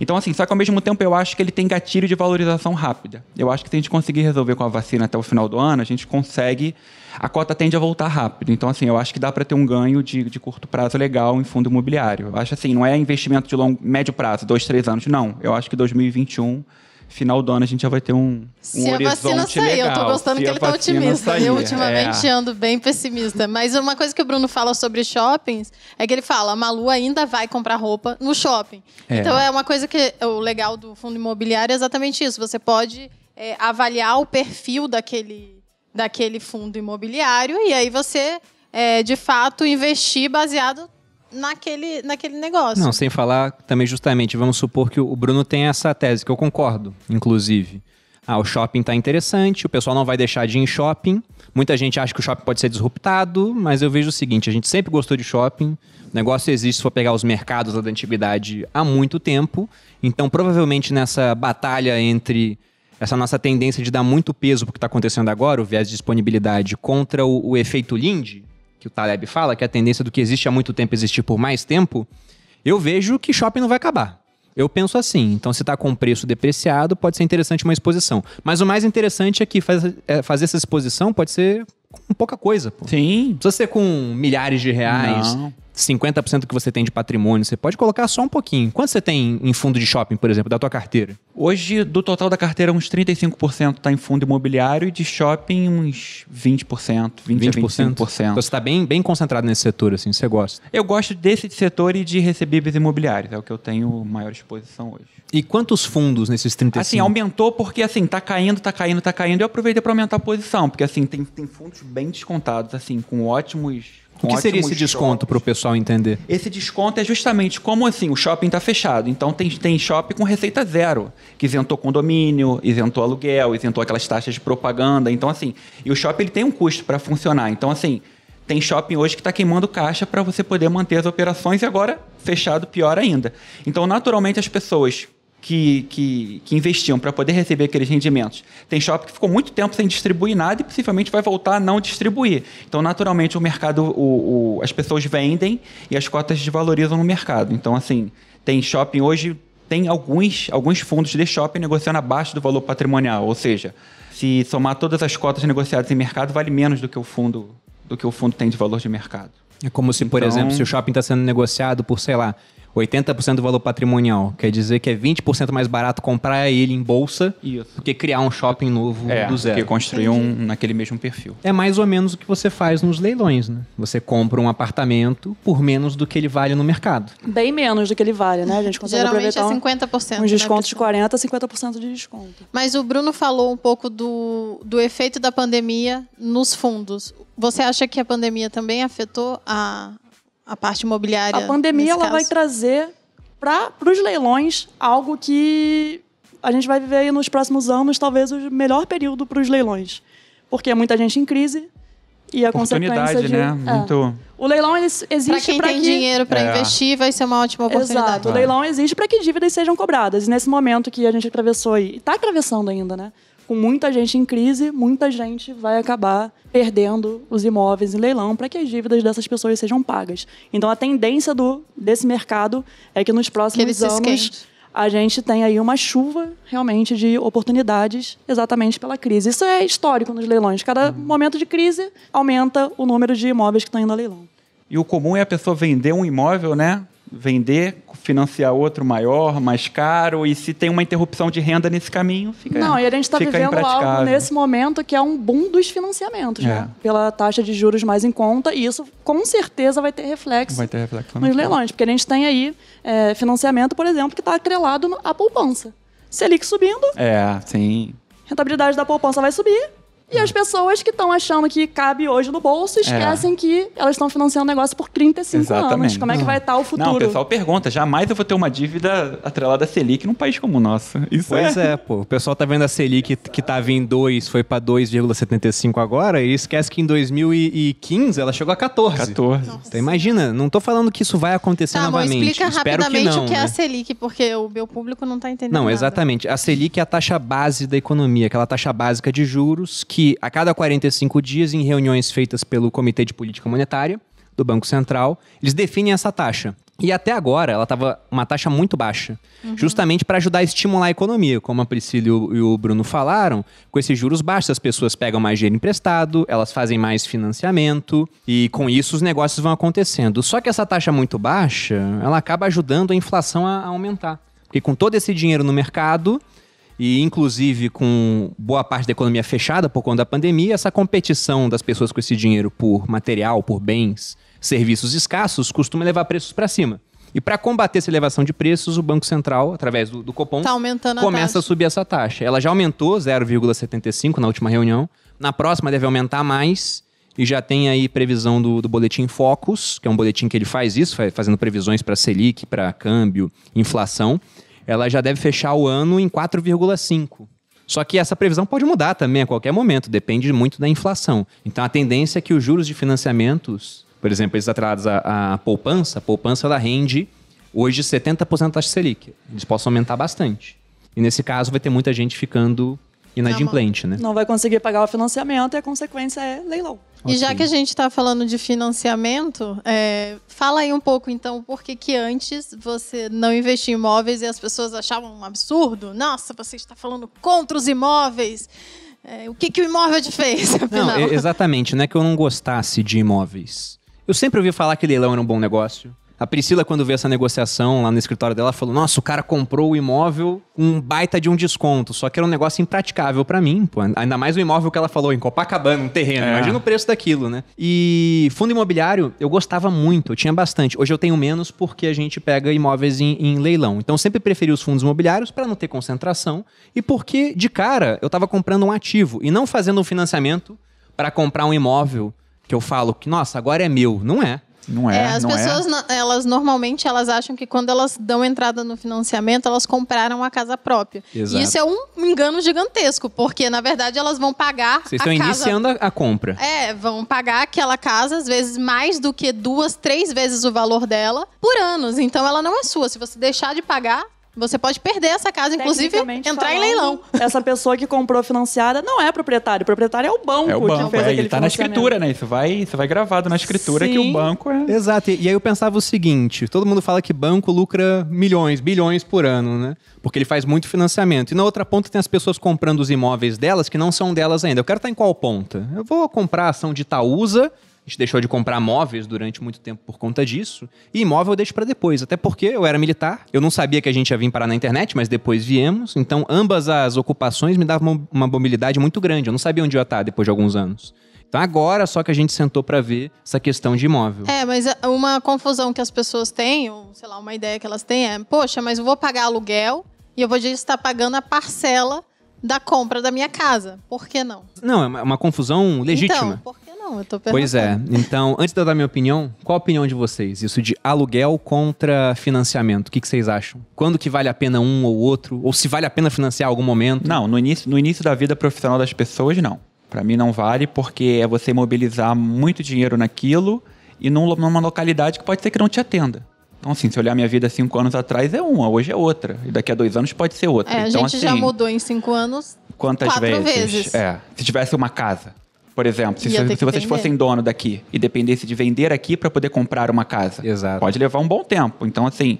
Então, assim, só que ao mesmo tempo eu acho que ele tem gatilho de valorização rápida. Eu acho que se a gente conseguir resolver com a vacina até o final do ano, a gente consegue. A cota tende a voltar rápido. Então, assim, eu acho que dá para ter um ganho de, de curto prazo legal em fundo imobiliário. Eu acho assim, não é investimento de longo, médio prazo, dois, três anos. Não. Eu acho que 2021, final do ano, a gente já vai ter um, um Se a vacina sair, eu tô legal. gostando Se que ele tá otimista. sair, eu ultimamente é. ando bem pessimista. Mas uma coisa que o Bruno fala sobre shoppings é que ele fala: a Malu ainda vai comprar roupa no shopping. É. Então é uma coisa que o legal do fundo imobiliário é exatamente isso. Você pode é, avaliar o perfil daquele, daquele fundo imobiliário e aí você, é, de fato, investir baseado naquele, naquele negócio. Não, sem falar também justamente, vamos supor que o Bruno tem essa tese, que eu concordo, inclusive. Ah, o shopping tá interessante, o pessoal não vai deixar de ir em shopping. Muita gente acha que o shopping pode ser disruptado, mas eu vejo o seguinte, a gente sempre gostou de shopping. O negócio existe se for pegar os mercados da antiguidade há muito tempo. Então, provavelmente nessa batalha entre essa nossa tendência de dar muito peso pro que está acontecendo agora, o viés de disponibilidade, contra o, o efeito Lindy, que o Taleb fala, que a tendência do que existe há muito tempo existir por mais tempo, eu vejo que shopping não vai acabar. Eu penso assim, então se está com preço depreciado, pode ser interessante uma exposição. Mas o mais interessante é que faz, é, fazer essa exposição pode ser com pouca coisa. Pô. Sim. Não precisa ser com milhares de reais, Não. 50% que você tem de patrimônio. Você pode colocar só um pouquinho. Quanto você tem em fundo de shopping, por exemplo, da tua carteira? Hoje, do total da carteira, uns 35% está em fundo imobiliário e de shopping uns 20%, 20 a 25%. Então você está bem, bem concentrado nesse setor, assim, você gosta. Eu gosto desse setor e de recebíveis imobiliários, é o que eu tenho maior exposição hoje. E quantos fundos nesses 35? Assim, aumentou porque assim, tá caindo, tá caindo, tá caindo. Eu aproveitei para aumentar a posição, porque assim, tem, tem fundos bem descontados, assim, com ótimos. O que seria esse desconto para o pessoal entender? Esse desconto é justamente como assim, o shopping está fechado. Então tem, tem shopping com receita zero, que isentou condomínio, isentou aluguel, isentou aquelas taxas de propaganda. Então, assim, e o shopping ele tem um custo para funcionar. Então, assim, tem shopping hoje que está queimando caixa para você poder manter as operações e agora fechado pior ainda. Então, naturalmente, as pessoas que, que, que investiam para poder receber aqueles rendimentos. Tem shopping que ficou muito tempo sem distribuir nada e possivelmente vai voltar a não distribuir. Então, naturalmente, o mercado, o, o, as pessoas vendem e as cotas desvalorizam no mercado. Então, assim, tem shopping hoje, tem alguns, alguns fundos de shopping negociando abaixo do valor patrimonial. Ou seja, se somar todas as cotas negociadas em mercado, vale menos do que o fundo, do que o fundo tem de valor de mercado. É como se, por Então- exemplo, se o shopping está sendo negociado por, sei lá, 80% do valor patrimonial. Quer dizer que é 20% mais barato comprar ele em bolsa Isso. do que criar um shopping novo É, do zero. que construir um naquele mesmo perfil. É mais ou menos o que você faz nos leilões, né? Você compra um apartamento por menos do que ele vale no mercado. Bem menos do que ele vale, né? A gente consegue Geralmente é aproveitar 50%. um, uns descontos de né, 40% a 50% de desconto. Mas o Bruno falou um pouco do, do efeito da pandemia nos fundos. Você acha que a pandemia também afetou a, a parte imobiliária? A pandemia ela vai trazer para os leilões algo que a gente vai viver aí nos próximos anos, talvez o melhor período para os leilões. Porque é muita gente em crise e a consequência Oportunidade, de... né? É. Muito. O leilão ele Para existe quem para tem que... dinheiro para É. investir, vai ser uma ótima oportunidade. Exato. O leilão existe para que dívidas sejam cobradas. E nesse momento que a gente atravessou aí, e está atravessando ainda, né? Com muita gente em crise, muita gente vai acabar perdendo os imóveis em leilão para que as dívidas dessas pessoas sejam pagas. Então a tendência do, desse mercado é que nos Que próximos se anos esquente. a gente tem aí uma chuva realmente de oportunidades exatamente pela crise. Isso é histórico nos leilões. Cada momento de crise aumenta o número de imóveis que estão indo a leilão. E o comum é a pessoa vender um imóvel, né? Vender, financiar outro maior, mais caro, e se tem uma interrupção de renda nesse caminho, fica Não, e a gente está vivendo algo nesse momento que é um boom dos financiamentos, né? É. Pela taxa de juros mais em conta, e isso com certeza vai ter reflexo Vai ter reflexão. nos leilões, porque a gente tem aí é, financiamento, por exemplo, que está atrelado à poupança. Selic subindo, É, sim. rentabilidade da poupança vai subir. E as pessoas que estão achando que cabe hoje no bolso esquecem que elas estão financiando o negócio por 35 anos. Exatamente. Como é que vai estar o futuro? Não, o pessoal pergunta, jamais eu vou ter uma dívida atrelada a Selic num país como o nosso. Isso Pois é, pô. O pessoal tá vendo a Selic que tava em 2, foi pra 2,75 agora, e esquece que em 2015 ela chegou a 14. 14. Então imagina, não tô falando que isso vai acontecer Tá, bom, novamente. explica Espero rapidamente que não, o que é né? a Selic, porque o meu público não está entendendo Não, nada. exatamente. A Selic é a taxa base da economia, aquela taxa básica de juros que, a cada 45 dias, em reuniões feitas pelo Comitê de Política Monetária do Banco Central, eles definem essa taxa. E até agora ela estava uma taxa muito baixa, justamente para ajudar a estimular a economia. Como a Priscila e o, e o Bruno falaram, com esses juros baixos as pessoas pegam mais dinheiro emprestado, elas fazem mais financiamento e com isso os negócios vão acontecendo. Só que essa taxa muito baixa, ela acaba ajudando a inflação a- a aumentar. Porque com todo esse dinheiro no mercado, e inclusive com boa parte da economia fechada por conta da pandemia, essa competição das pessoas com esse dinheiro por material, por bens, serviços escassos, costuma levar preços para cima. E para combater essa elevação de preços, o Banco Central, através do, do Copom, Tá a começa a taxa. subir essa taxa. Ela já aumentou 0,75 na última reunião. Na próxima deve aumentar mais. E já tem aí previsão do, do boletim Focus, que é um boletim que ele faz isso, fa- fazendo previsões para Selic, para câmbio, inflação. Ela já deve fechar o ano em 4,5. Só que essa previsão pode mudar também a qualquer momento, depende muito da inflação. Então a tendência é que os juros de financiamentos, por exemplo, esses atrelados à, poupança, a poupança ela rende hoje 70% da taxa Selic. Eles possam aumentar bastante. E nesse caso vai ter muita gente ficando inadimplente, né? Não vai conseguir pagar o financiamento e a consequência é leilão. E já que a gente está falando de financiamento, é, fala aí um pouco então por que que antes você não investia em imóveis e as pessoas achavam um absurdo? Nossa, você está falando contra os imóveis. É, o que, que o imóvel te fez? Não, afinal? e- exatamente. Não é que eu não gostasse de imóveis. Eu sempre ouvi falar que leilão era um bom negócio. A Priscila, quando veio essa negociação lá no escritório dela, falou: Nossa, o cara comprou o imóvel com um baita de um desconto. Só que era um negócio impraticável pra mim, pô. Ainda mais o imóvel que ela falou, em Copacabana, um terreno. É. Imagina o preço daquilo, né? E fundo imobiliário, eu gostava muito, eu tinha bastante. Hoje eu tenho menos porque a gente pega imóveis em, em leilão. Então eu sempre preferi os fundos imobiliários pra não ter concentração e porque, de cara, eu tava comprando um ativo e não fazendo um financiamento para comprar um imóvel que eu falo que, nossa, agora é meu. Não é. Não é, É, as não pessoas, é. elas normalmente elas acham que quando elas dão entrada no financiamento, elas compraram a casa própria. Exato. E isso é um engano gigantesco, porque na verdade elas vão pagar Vocês estão casa iniciando a, a compra. É, vão pagar aquela casa, às vezes, mais do que duas, três vezes o valor dela por anos. Então ela não é sua. Se você deixar de pagar, você pode perder essa casa, inclusive entrar em falando, leilão. Essa pessoa que comprou financiada não é proprietário. O proprietário é o banco, É o que banco, fez é, aquele ele tá na escritura, né? Isso vai, isso vai gravado na escritura que Sim. o banco é. Exato. E, e aí eu pensava o seguinte: todo mundo fala que banco lucra milhões, bilhões por ano, né? Porque ele faz muito financiamento. E na outra ponta tem as pessoas comprando os imóveis delas que não são delas ainda. Eu quero estar em qual ponta? Eu vou comprar a ação de Itaúsa. Gente deixou de comprar móveis durante muito tempo por conta disso. E imóvel eu deixo para depois. Até porque eu era militar. Eu não sabia que a gente ia vir parar na internet, mas depois viemos. Então, ambas as ocupações me davam uma- uma mobilidade muito grande. Eu não sabia onde eu ia estar depois de alguns anos. Então, agora só que a gente sentou para ver essa questão de imóvel. É, mas a- uma confusão que as pessoas têm, ou sei lá, uma ideia que elas têm é: poxa, mas eu vou pagar aluguel e eu vou estar pagando a parcela da compra da minha casa. Por que não? Não, é uma, uma confusão legítima. Então, por que não? Eu tô perguntando. pois é. Então, antes de eu dar minha opinião, qual a opinião de vocês? Isso de aluguel contra financiamento. O que, que vocês acham? Quando que vale a pena um ou outro? Ou se vale a pena financiar em algum momento? Não, no início, no início da vida profissional das pessoas, não. Pra mim não vale, porque é você mobilizar muito dinheiro naquilo e num- numa localidade que pode ser que não te atenda. Então, assim, se olhar minha vida cinco anos atrás é uma, hoje é outra. E daqui a dois anos pode ser outra. É, a então, gente já assim, mudou em cinco anos. Quantas quatro vezes? vezes. É. Se tivesse uma casa, por exemplo, se, se que vocês fossem dono daqui e dependesse de vender aqui para poder comprar uma casa, Exato. pode levar um bom tempo. Então, assim,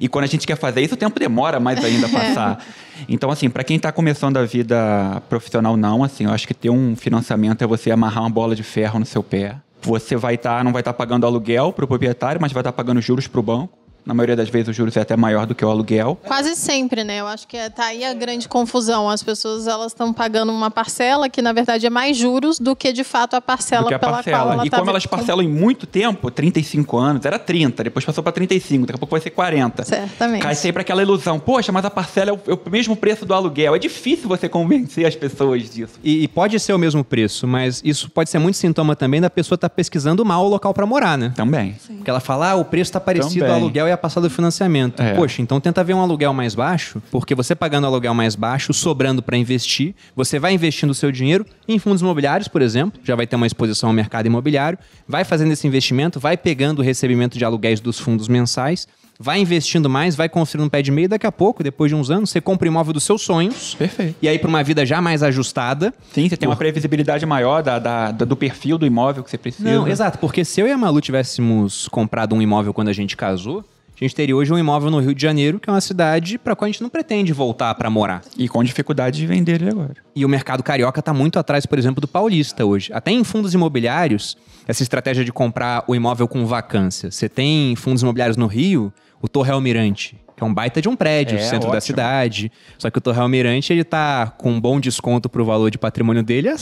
e quando a gente quer fazer isso, o tempo demora mais ainda a passar. Então, assim, para quem está começando a vida profissional, não, assim, eu acho que ter um financiamento é você amarrar uma bola de ferro no seu pé. Você vai estar, não vai estar pagando aluguel para o proprietário, mas vai estar pagando juros para o banco. Na maioria das vezes, os juros é até maior do que o aluguel. Quase sempre, né? Eu acho que é, tá aí a grande confusão. As pessoas elas estão pagando uma parcela que, na verdade, é mais juros do que, de fato, a parcela a pela qual parcela. ela e tá como elas parcelam em muito tempo, 35 anos, era 30, depois passou para 35, daqui a pouco vai ser 40. Certamente. Cai sempre aquela ilusão. Poxa, mas a parcela é o, é o mesmo preço do aluguel. É difícil você convencer as pessoas disso. E, e pode ser o mesmo preço, mas isso pode ser muito sintoma também da pessoa estar pesquisando mal o local para morar, né? Também. Porque ela fala, ah, o preço está parecido Também. ao aluguel e a passada do financiamento. É. Poxa, então tenta ver um aluguel mais baixo, porque você pagando aluguel mais baixo, sobrando para investir, você vai investindo o seu dinheiro em fundos imobiliários, por exemplo, já vai ter uma exposição ao mercado imobiliário, vai fazendo esse investimento, vai pegando o recebimento de aluguéis dos fundos mensais, vai investindo mais, vai construindo um pé de meio, daqui a pouco, depois de uns anos, você compra o imóvel dos seus sonhos. Perfeito. E aí, para uma vida já mais ajustada, Sim, você tem uma previsibilidade maior da, da- da- do perfil do imóvel que você precisa. Não, exato, porque se eu e a Malu tivéssemos comprado um imóvel quando a gente casou, a gente teria hoje um imóvel no Rio de Janeiro, que é uma cidade para qual a gente não pretende voltar para morar. E com dificuldade de vender ele agora. E o mercado carioca está muito atrás, por exemplo, do paulista hoje. Até em fundos imobiliários, essa estratégia de comprar o imóvel com vacância. Você tem fundos imobiliários no Rio, o Torre Almirante, que é um baita de um prédio, É, centro da ótimo. cidade. Só que o Torre Almirante, ele tá com um bom desconto pro valor de patrimônio dele há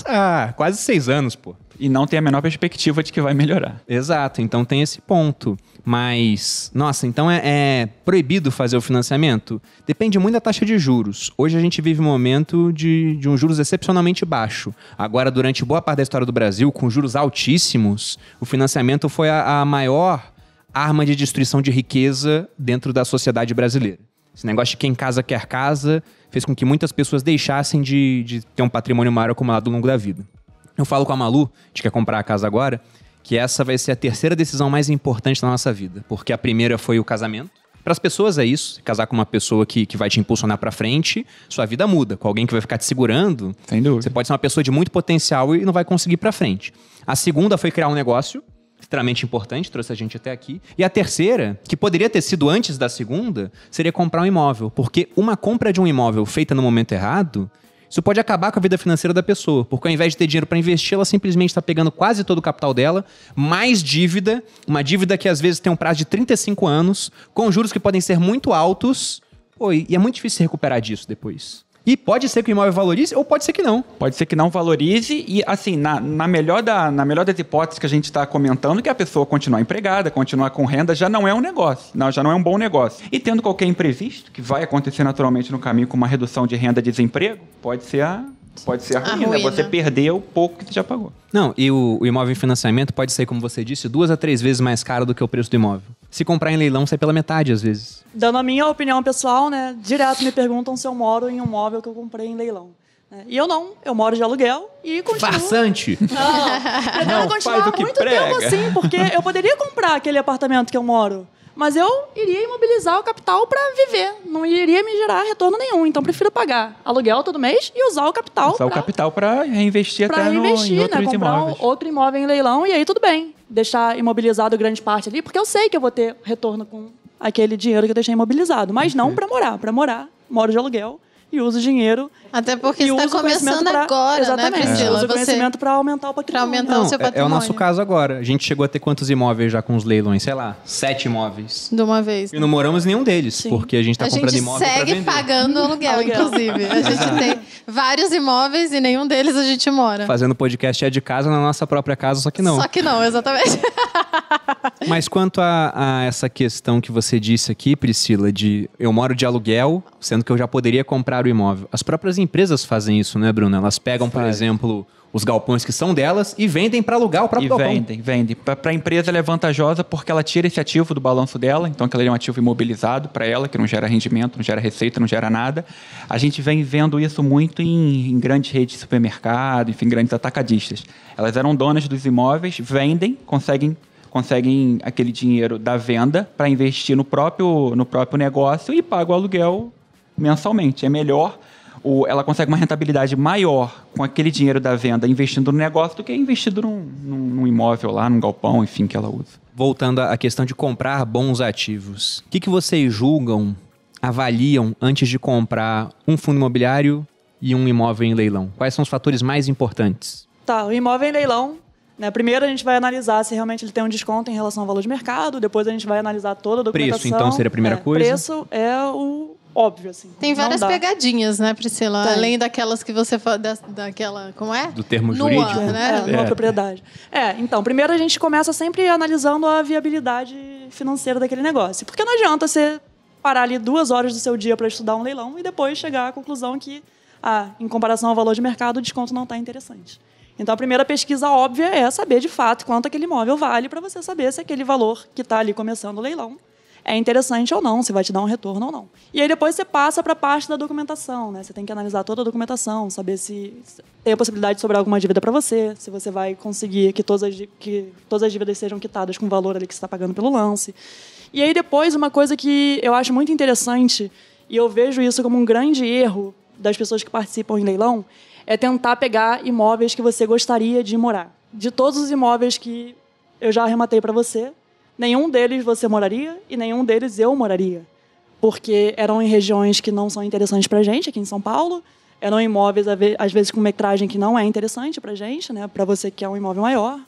há quase seis anos, pô. E não tem a menor perspectiva de que vai melhorar. Exato, então tem esse ponto. Mas, nossa, então é, é proibido fazer o financiamento? Depende muito da taxa de juros. Hoje a gente vive um momento de, de um juros excepcionalmente baixo. Agora, durante boa parte da história do Brasil, com juros altíssimos, o financiamento foi a, a maior arma de destruição de riqueza dentro da sociedade brasileira. Esse negócio de quem casa quer casa fez com que muitas pessoas deixassem de, de ter um patrimônio maior acumulado ao longo da vida. Eu falo com a Malu, de quer comprar a casa agora, que essa vai ser a terceira decisão mais importante da nossa vida. Porque a primeira foi o casamento. Para as pessoas é isso. Casar com uma pessoa que, que vai te impulsionar para frente, sua vida muda. Com alguém que vai ficar te segurando, Sem dúvida. você pode ser uma pessoa de muito potencial e não vai conseguir ir para frente. A segunda foi criar um negócio extremamente importante, trouxe a gente até aqui. E a terceira, que poderia ter sido antes da segunda, seria comprar um imóvel, porque uma compra de um imóvel feita no momento errado, isso pode acabar com a vida financeira da pessoa, porque ao invés de ter dinheiro para investir, ela simplesmente está pegando quase todo o capital dela, mais dívida, uma dívida que às vezes tem um prazo de 35 anos, com juros que podem ser muito altos, pô, e é muito difícil se recuperar disso depois. E pode ser que o imóvel valorize, ou pode ser que não. Pode ser que não valorize e, assim, na, na, melhor, da, na melhor das hipóteses que a gente está comentando, que a pessoa continuar empregada, continuar com renda, já não é um negócio, não, já não é um bom negócio. E tendo qualquer imprevisto, que vai acontecer naturalmente no caminho com uma redução de renda e desemprego, pode ser a, pode ser a, A ruína. ruína. Você perdeu o pouco que você já pagou. Não, e o, o imóvel em financiamento pode ser, como você disse, duas a três vezes mais caro do que o preço do imóvel. Se comprar em leilão, sai pela metade, às vezes. Dando a minha opinião pessoal, né? Direto me perguntam se eu moro em um móvel que eu comprei em leilão. né? E eu não, eu moro de aluguel e continuo. Farsante! Pretendo Não, continuar faz o que muito prega. tempo assim, porque eu poderia comprar aquele apartamento que eu moro, mas eu iria imobilizar o capital para viver, não iria me gerar retorno nenhum. Então prefiro pagar aluguel todo mês e usar o capital Usar o pra- capital para reinvestir para até no, em investir, né? outros Comprar um imóveis. outro imóvel em leilão e aí tudo bem. Deixar imobilizado grande parte ali, porque eu sei que eu vou ter retorno com aquele dinheiro que eu deixei imobilizado. Mas não para morar. Para morar, moro de aluguel e uso o dinheiro. Até porque está começando pra- agora, Exatamente. né, Priscila? Uso o conhecimento para aumentar o patrimônio. aumentar Não, o seu é, é o patrimônio. nosso caso agora. A gente chegou a ter quantos imóveis já com os leilões? Sei lá, sete imóveis. De uma vez. E não moramos em nenhum deles, Sim. porque a gente tá a comprando gente imóvel pra segue pagando aluguel, Aluguel. inclusive. A gente tem vários imóveis e nenhum deles a gente mora. Fazendo podcast é de casa na nossa própria casa, só que não. Só que não, exatamente. Mas quanto a, a essa questão que você disse aqui, Priscila, de eu moro de aluguel, sendo que eu já poderia comprar o imóvel. As próprias empresas fazem isso, né, Bruno? Elas pegam, por Faz. exemplo, os galpões que são delas e vendem para alugar o próprio E galpão. vendem, vendem. Para a empresa ela é vantajosa porque ela tira esse ativo do balanço dela, então aquele é um ativo imobilizado para ela, que não gera rendimento, não gera receita, não gera nada. A gente vem vendo isso muito em, em grandes redes de supermercado, enfim, grandes atacadistas. Elas eram donas dos imóveis, vendem, conseguem conseguem aquele dinheiro da venda para investir no próprio, no próprio negócio e pagam o aluguel mensalmente. É melhor, o, ela consegue uma rentabilidade maior com aquele dinheiro da venda investindo no negócio do que investido num, num, num imóvel lá, num galpão, enfim, que ela usa. Voltando à questão de comprar bons ativos. O que, que vocês julgam, avaliam antes de comprar um fundo imobiliário e um imóvel em leilão? Quais são os fatores mais importantes? Tá, o imóvel em leilão. Né? Primeiro a gente vai analisar se realmente ele tem um desconto em relação ao valor de mercado. Depois a gente vai analisar toda a documentação. Preço, então, seria a primeira É, coisa? Preço é o óbvio, assim. Tem várias pegadinhas, né, Priscila? Tem. Além daquelas que você fala, da, daquela, como é? Do termo Nua, jurídico? né? É, numa É. propriedade. É, então, primeiro a gente começa sempre analisando a viabilidade financeira daquele negócio. Porque não adianta você parar ali duas horas do seu dia para estudar um leilão e depois chegar à conclusão que, ah, em comparação ao valor de mercado, o desconto não está interessante. Então, a primeira pesquisa óbvia é saber de fato quanto aquele imóvel vale para você saber se aquele valor que está ali começando o leilão é interessante ou não, se vai te dar um retorno ou não. E aí depois você passa para a parte da documentação, né? Você tem que analisar toda a documentação, saber se tem a possibilidade de sobrar alguma dívida para você, se você vai conseguir que todas as, que todas as dívidas sejam quitadas com o valor ali que você está pagando pelo lance. E aí depois uma coisa que eu acho muito interessante e eu vejo isso como um grande erro das pessoas que participam em leilão é tentar pegar imóveis que você gostaria de morar. De todos os imóveis que eu já arrematei para você, nenhum deles você moraria e nenhum deles eu moraria. Porque eram em regiões que não são interessantes para gente, aqui em São Paulo. Eram imóveis, às ve- às vezes, com metragem que não é interessante para gente, né? para você que quer um imóvel maior.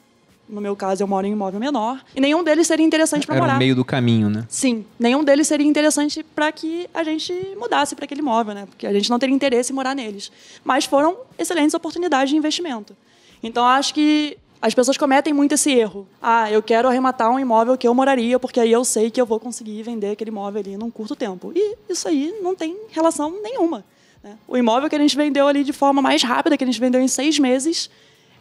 No meu caso, eu moro em um imóvel menor. E nenhum deles seria interessante para Era morar. o meio do caminho, né? Sim, nenhum deles seria interessante para que a gente mudasse para aquele imóvel, né? Porque a gente não teria interesse em morar neles. Mas foram excelentes oportunidades de investimento. Então acho que as pessoas cometem muito esse erro. Ah, eu quero arrematar um imóvel que eu moraria, porque aí eu sei que eu vou conseguir vender aquele imóvel ali num curto tempo. E isso aí não tem relação nenhuma. né? O imóvel que a gente vendeu ali de forma mais rápida, que a gente vendeu em seis meses,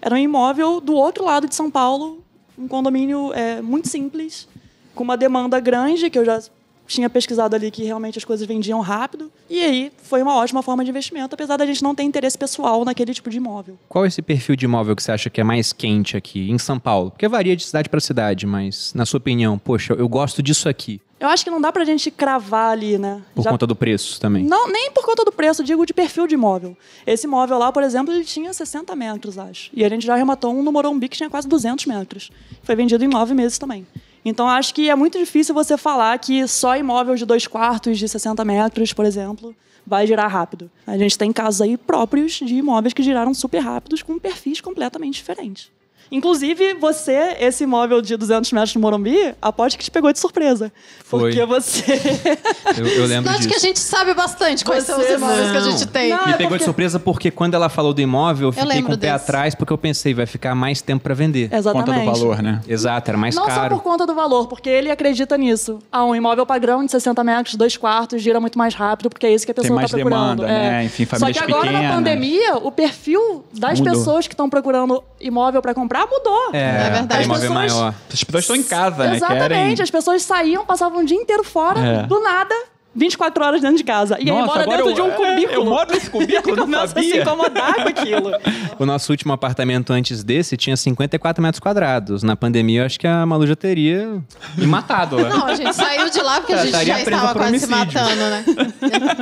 era um imóvel do outro lado de São Paulo, um condomínio é, muito simples, com uma demanda grande, que eu já tinha pesquisado ali que realmente as coisas vendiam rápido. E aí foi uma ótima forma de investimento, apesar da gente não ter interesse pessoal naquele tipo de imóvel. Qual é esse perfil de imóvel que você acha que é mais quente aqui em São Paulo? Porque varia de cidade para cidade, mas na sua opinião, poxa, eu gosto disso aqui. Eu acho que não dá pra gente cravar ali, né? Por Já- conta do preço também. Não, nem por conta do preço, digo de perfil de imóvel. Esse imóvel lá, por exemplo, ele tinha 60 metros, acho. E a gente já arrematou um no Morumbi que tinha quase 200 metros. Foi vendido em nove meses também. Então, acho que é muito difícil você falar que só imóvel de dois quartos de 60 metros, por exemplo, vai girar rápido. A gente tem casos aí próprios de imóveis que giraram super rápidos com perfis completamente diferentes. Inclusive, você, esse imóvel de 200 metros no Morumbi, aposto que te pegou de surpresa. Foi. Porque você... Eu, eu lembro Acho disso. que a gente sabe bastante quais são os Você imóveis que a não. gente tem. Não, Me é pegou de porque- surpresa porque quando ela falou do imóvel, eu fiquei lembro com o pé desse. atrás porque eu pensei, vai ficar mais tempo pra vender. Exatamente. Conta do valor, né? Exato, era mais Não só caro. por conta do valor, porque ele acredita nisso. Ah, um imóvel padrão de 60 metros, dois quartos, gira muito mais rápido, porque é isso que a pessoa mais está procurando. demanda, né? Enfim, Só famílias que agora, na pequenas. pandemia, o perfil das Mudou. pessoas que estão procurando imóvel para comprar mudou. É, É verdade. As pessoas- maior. As pessoas estão em casa, né? Exatamente. Querem... As pessoas saíam, passavam o dia inteiro fora, É. do nada, 24 horas dentro de casa. E aí Nossa, mora agora dentro eu- de um é, cubículo. eu moro nesse cubículo, não Começa a se sabia. incomodar com aquilo. O nosso último apartamento antes desse tinha 54 metros quadrados. Na pandemia, eu acho que a Malu já teria me matado lá. Não, a gente saiu de lá porque a gente já estava quase se homicídio. matando, né?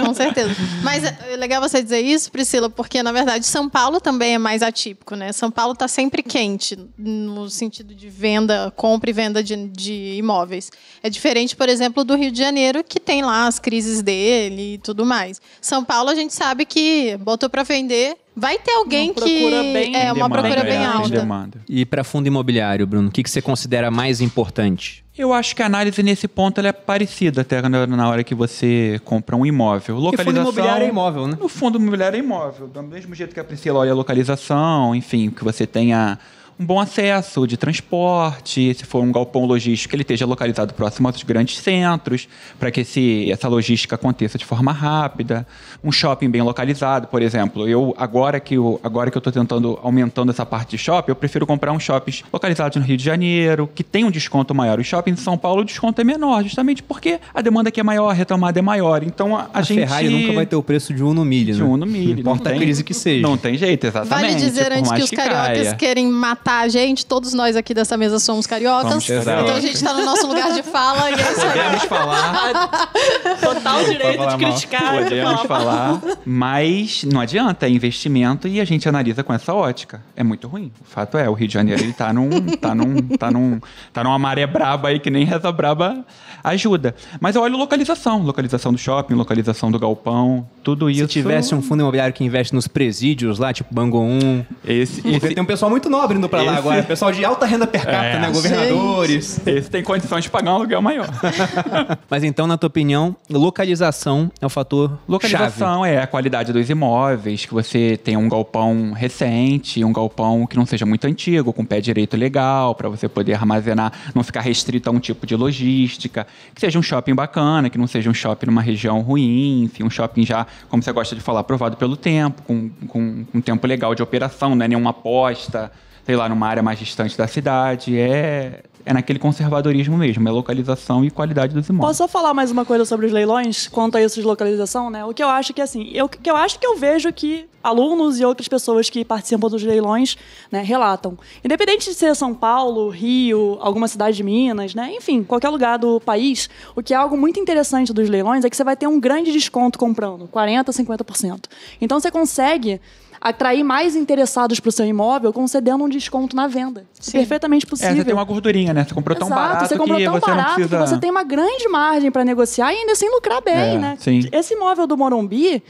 Com certeza. Mas é legal você dizer isso, Priscila, porque na verdade São Paulo também é mais atípico, né? São Paulo está sempre quente no sentido de venda, compra e venda de, de imóveis. É diferente, por exemplo, do Rio de Janeiro, que tem lá as crises dele e tudo mais. São Paulo a gente sabe que botou para vender, vai ter alguém Uma que procura bem- é uma Demanda, procura bem é, alta. demanda. E para fundo imobiliário, Bruno, o que, que você considera mais importante? Eu acho que a análise nesse ponto ela é parecida até na na hora que você compra um imóvel. Localização. imóvel, né? O fundo imobiliário é imóvel. Do mesmo jeito que a Priscila olha a localização, enfim, que você tenha um bom acesso de transporte, se for um galpão logístico, que ele esteja localizado próximo aos grandes centros, para que esse, essa logística aconteça de forma rápida. Um shopping bem localizado, por exemplo. Eu, agora que eu agora que eu estou tentando, aumentando essa parte de shopping, eu prefiro comprar uns shoppings localizados no Rio de Janeiro, que tem um desconto maior. Os shoppings de São Paulo, o desconto é menor, justamente porque a demanda aqui é maior, a retomada é maior. Então, a, a A gente... Ferrari nunca vai ter o preço de um no milho, De né? um no milho. Não importa tem- a crise que seja. Não tem jeito, exatamente. Vale dizer antes que os cariocas caia. querem matar a gente, todos nós aqui dessa mesa somos cariocas. Somos então a gente está no nosso lugar de fala e é isso aí. Podemos falar. Total direito falar de mal. criticar. Podemos falar, mas não adianta, é investimento e a gente analisa com essa ótica. É muito ruim. O fato é, o Rio de Janeiro ele tá num, tá num, tá num, tá numa maré braba aí que nem reza braba ajuda. Mas eu olho localização, localização do shopping, localização do galpão, tudo isso. Se tivesse um fundo imobiliário que investe nos presídios lá, tipo Bango 1. esse, esse, tem um pessoal muito nobre indo pra lá esse- agora. Pessoal de alta renda per capita, É. né? Governadores. esse tem condições de pagar um aluguel maior. Mas então, na tua opinião, localização é o fator chave. Localização é a qualidade dos imóveis, que você tenha um galpão recente, um galpão que não seja muito antigo, com pé direito legal, para você poder armazenar, não ficar restrito a um tipo de logística, que seja um shopping bacana, que não seja um shopping numa região ruim, enfim, um shopping já, como você gosta de falar, aprovado pelo tempo, com, com, com um tempo legal de operação, não é nenhuma aposta, sei lá, numa área mais distante da cidade, é, é naquele conservadorismo mesmo, é localização e qualidade dos imóveis. Posso só falar mais uma coisa sobre os leilões, quanto a isso de localização, né? O que eu acho que, assim, eu, que eu acho que eu vejo que alunos e outras pessoas que participam dos leilões né, relatam. Independente de ser São Paulo, Rio, alguma cidade de Minas, né? Enfim, qualquer lugar do país, o que é algo muito interessante dos leilões é que você vai ter um grande desconto comprando, 40%, 50%. Então você consegue atrair mais interessados para o seu imóvel concedendo um desconto na venda. Sim. Perfeitamente É, possível. você tem uma gordurinha, né? Você comprou tão Exato, barato você comprou que tão você barato não precisa... que você tem uma grande margem para negociar e ainda assim lucrar bem, É, né? sim. Esse imóvel do Morumbi,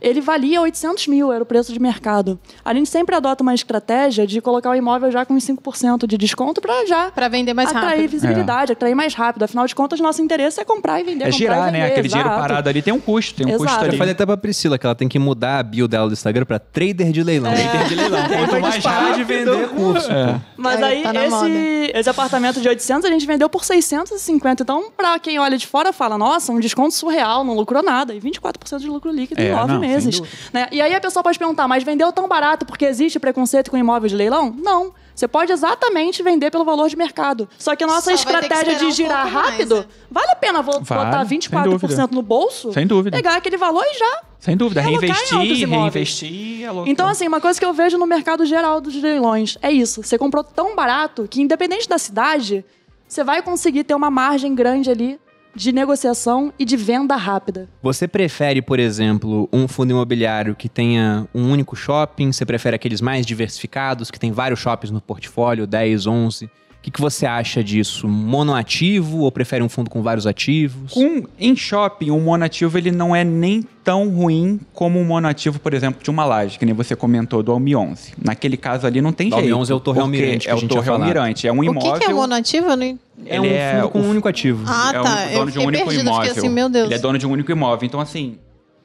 ele valia 800 mil, era o preço de mercado. A gente sempre adota uma estratégia de colocar o imóvel já com uns 5% de desconto para já Para vender mais atrair rápido. visibilidade, atrair mais rápido. Afinal de contas, nosso interesse é comprar e vender, É girar, e né? vender, Aquele dinheiro exato. parado ali tem um custo, tem um Exato. custo Eu ali. falei até pra Priscila que ela tem que mudar a bio dela do Instagram pra trader de leilão. Trader de leilão. Quanto mais disparar de rápido... vender curso. Mas É, aí, tá esse, esse apartamento de 800 a gente vendeu por 650. Então, pra quem olha de fora, fala, nossa, um desconto surreal, não lucrou nada. E 24% de lucro líquido em É, nove não, sem meses. Né? E aí a pessoa pode perguntar, mas vendeu tão barato porque existe preconceito com imóvel de leilão? Não. Você pode exatamente vender pelo valor de mercado. Só que a nossa Só estratégia de esperar um girar pouco mais, rápido, né? vale a pena Vale, botar sem 24% dúvida. no bolso? Sem dúvida. Pegar aquele valor e já Sem dúvida, reinvestir, imóveis. reinvestir... alocar. então, assim, uma coisa que eu vejo no mercado geral dos leilões é isso. Você comprou tão barato que, independente da cidade, você vai conseguir ter uma margem grande ali de negociação e de venda rápida. Você prefere, por exemplo, um fundo imobiliário que tenha um único shopping? Você prefere aqueles mais diversificados, que tem vários shoppings no portfólio, 10, 11? O que, que você acha disso? Monoativo ou prefere um fundo com vários ativos? Com, em shopping, o monoativo ele não é nem tão ruim como um monoativo, por exemplo, de uma laje, que nem você comentou do Almi 11. Naquele caso ali não tem Do jeito. Almi 11 é o Torre Almirante É o Torre. Almirante. É um O imóvel... que, que é monoativo? Eu não... É um Ele é fundo com o- um único ativo. Ah, é um tá. Eu dono de um único perdida, imóvel. assim, meu Deus. Ele é dono de um único imóvel. Então, assim,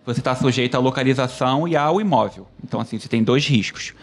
você está sujeito à localização e ao imóvel. Então, assim, você tem dois riscos.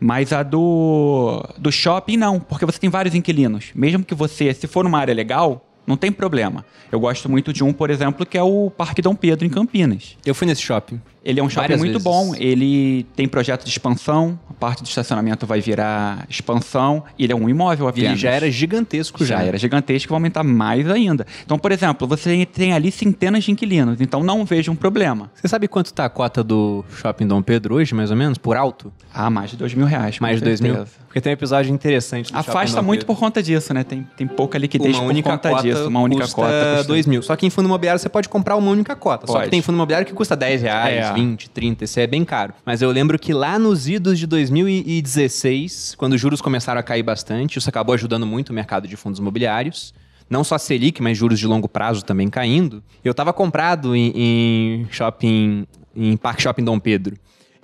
Mas a do, do shopping, não, porque você tem vários inquilinos. Mesmo que você, se for numa área legal, não tem problema. Eu gosto muito de um, por exemplo, que é o Parque Dom Pedro, em Campinas. Eu fui nesse shopping. Ele é um shopping Várias muito vezes. bom. Ele tem projeto de expansão. A parte do estacionamento vai virar expansão. Ele é um imóvel apenas. ele já era gigantesco já. Já era gigantesco e vai aumentar mais ainda. Então, por exemplo, você tem ali centenas de inquilinos, então não vejo um problema. Você sabe quanto tá a cota do Shopping Dom Pedro hoje, mais ou menos? Por alto? Ah, mais de dois mil reais. Mais de dois mil? Porque tem um episódio interessante do Shopping Afasta Dom muito Pedro. por conta disso, né? Tem, tem pouca liquidez uma por única conta cota disso. Uma única custa cota. custa- 2 mil. Só que em fundo imobiliário você pode comprar uma única cota. Só que Pode. tem fundo imobiliário que custa 10 reais, É. 20, 30. Esse é bem caro. Mas eu lembro que lá nos idos de 2016, quando os juros começaram a cair bastante, isso acabou ajudando muito o mercado de fundos imobiliários. Não só Selic, mas juros de longo prazo também caindo. Eu estava comprado em, em shopping, em Parque Shopping Dom Pedro.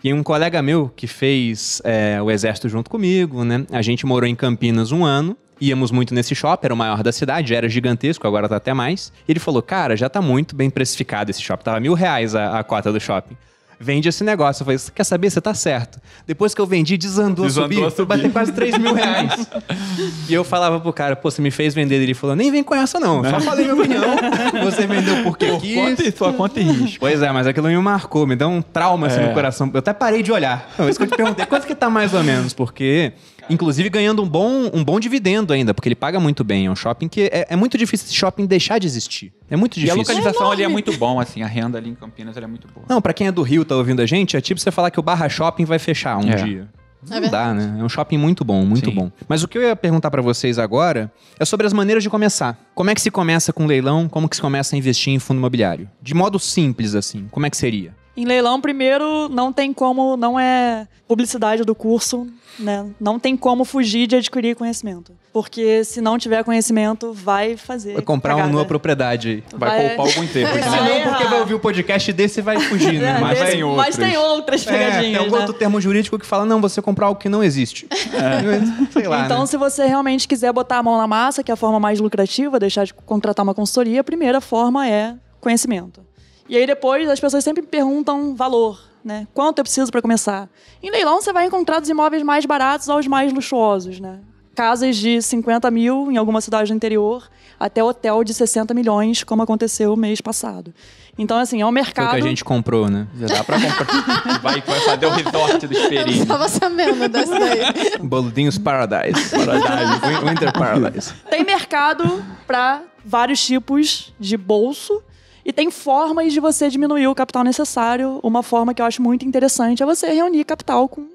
E um colega meu que fez é, o exército junto comigo, né? A gente morou em Campinas um ano. Íamos muito nesse shopping, era o maior da cidade, era gigantesco, agora tá até mais. E ele falou, cara, já tá muito bem precificado esse shopping. Tava mil reais a, a cota do shopping. Vende esse negócio. Eu falei, quer saber? Você tá certo. Depois que eu vendi, desandou, Desandou a subir. a Foi bater quase 3 mil reais. e eu falava pro cara, pô, você me fez vender. Ele falou, nem vem com essa não. Só falei minha opinião. Você vendeu porque Por quis. conta e sua conta e risco. Pois é, mas aquilo me marcou, me deu um trauma assim É. no coração. Eu até parei de olhar. Não, isso que eu te perguntei, quanto que tá mais ou menos? Porque, inclusive, ganhando um bom, um bom dividendo ainda, porque ele paga muito bem. É um shopping que é, é muito difícil esse shopping deixar de existir. É muito E a difícil. localização ali é muito bom, assim. A renda ali em Campinas ela é muito boa. Não, pra quem é do Rio tá ouvindo a gente, é tipo você falar que o Barra Shopping vai fechar um É. dia. Não verdade. dá, né? É um shopping muito bom, muito Sim. bom. Mas o que eu ia perguntar pra vocês agora é sobre as maneiras de começar. Como é que se começa com leilão? Como que se começa a investir em fundo imobiliário? De modo simples, assim. Como é que seria? Em leilão, primeiro, não tem como, não é publicidade do curso, né? Não tem como fugir de adquirir conhecimento. Porque se não tiver conhecimento, vai fazer. Vai comprar uma numa propriedade aí. Vai, Vai- poupar algum tempo. Vai né? Não, porque vai ouvir o podcast desse e vai fugir, né? É, Mas desse- tem mas outros. tem outras É, tem pegadinhas, algum né? outro termo jurídico que fala, não, você comprar algo que não existe. Sei lá, então, né? se você realmente quiser botar a mão na massa, que é a forma mais lucrativa, deixar de contratar uma consultoria, a primeira forma é conhecimento. E aí depois as pessoas sempre perguntam valor, né? Quanto eu preciso para começar? Em leilão você vai encontrar dos imóveis mais baratos aos mais luxuosos, né? Casas de 50 mil em alguma cidade do interior, até hotel de 60 milhões, como aconteceu mês passado. Então, assim, é um Foi o mercado. que a gente comprou, né? Já dá pra comprar. Vai, vai fazer o resort do Eu Esperinho. tava sabendo dessa daí. Boludinhos Paradise. Paradise. Win- Winter Paradise. Tem mercado para vários tipos de bolso e tem formas de você diminuir o capital necessário. Uma forma que eu acho muito interessante é você reunir capital com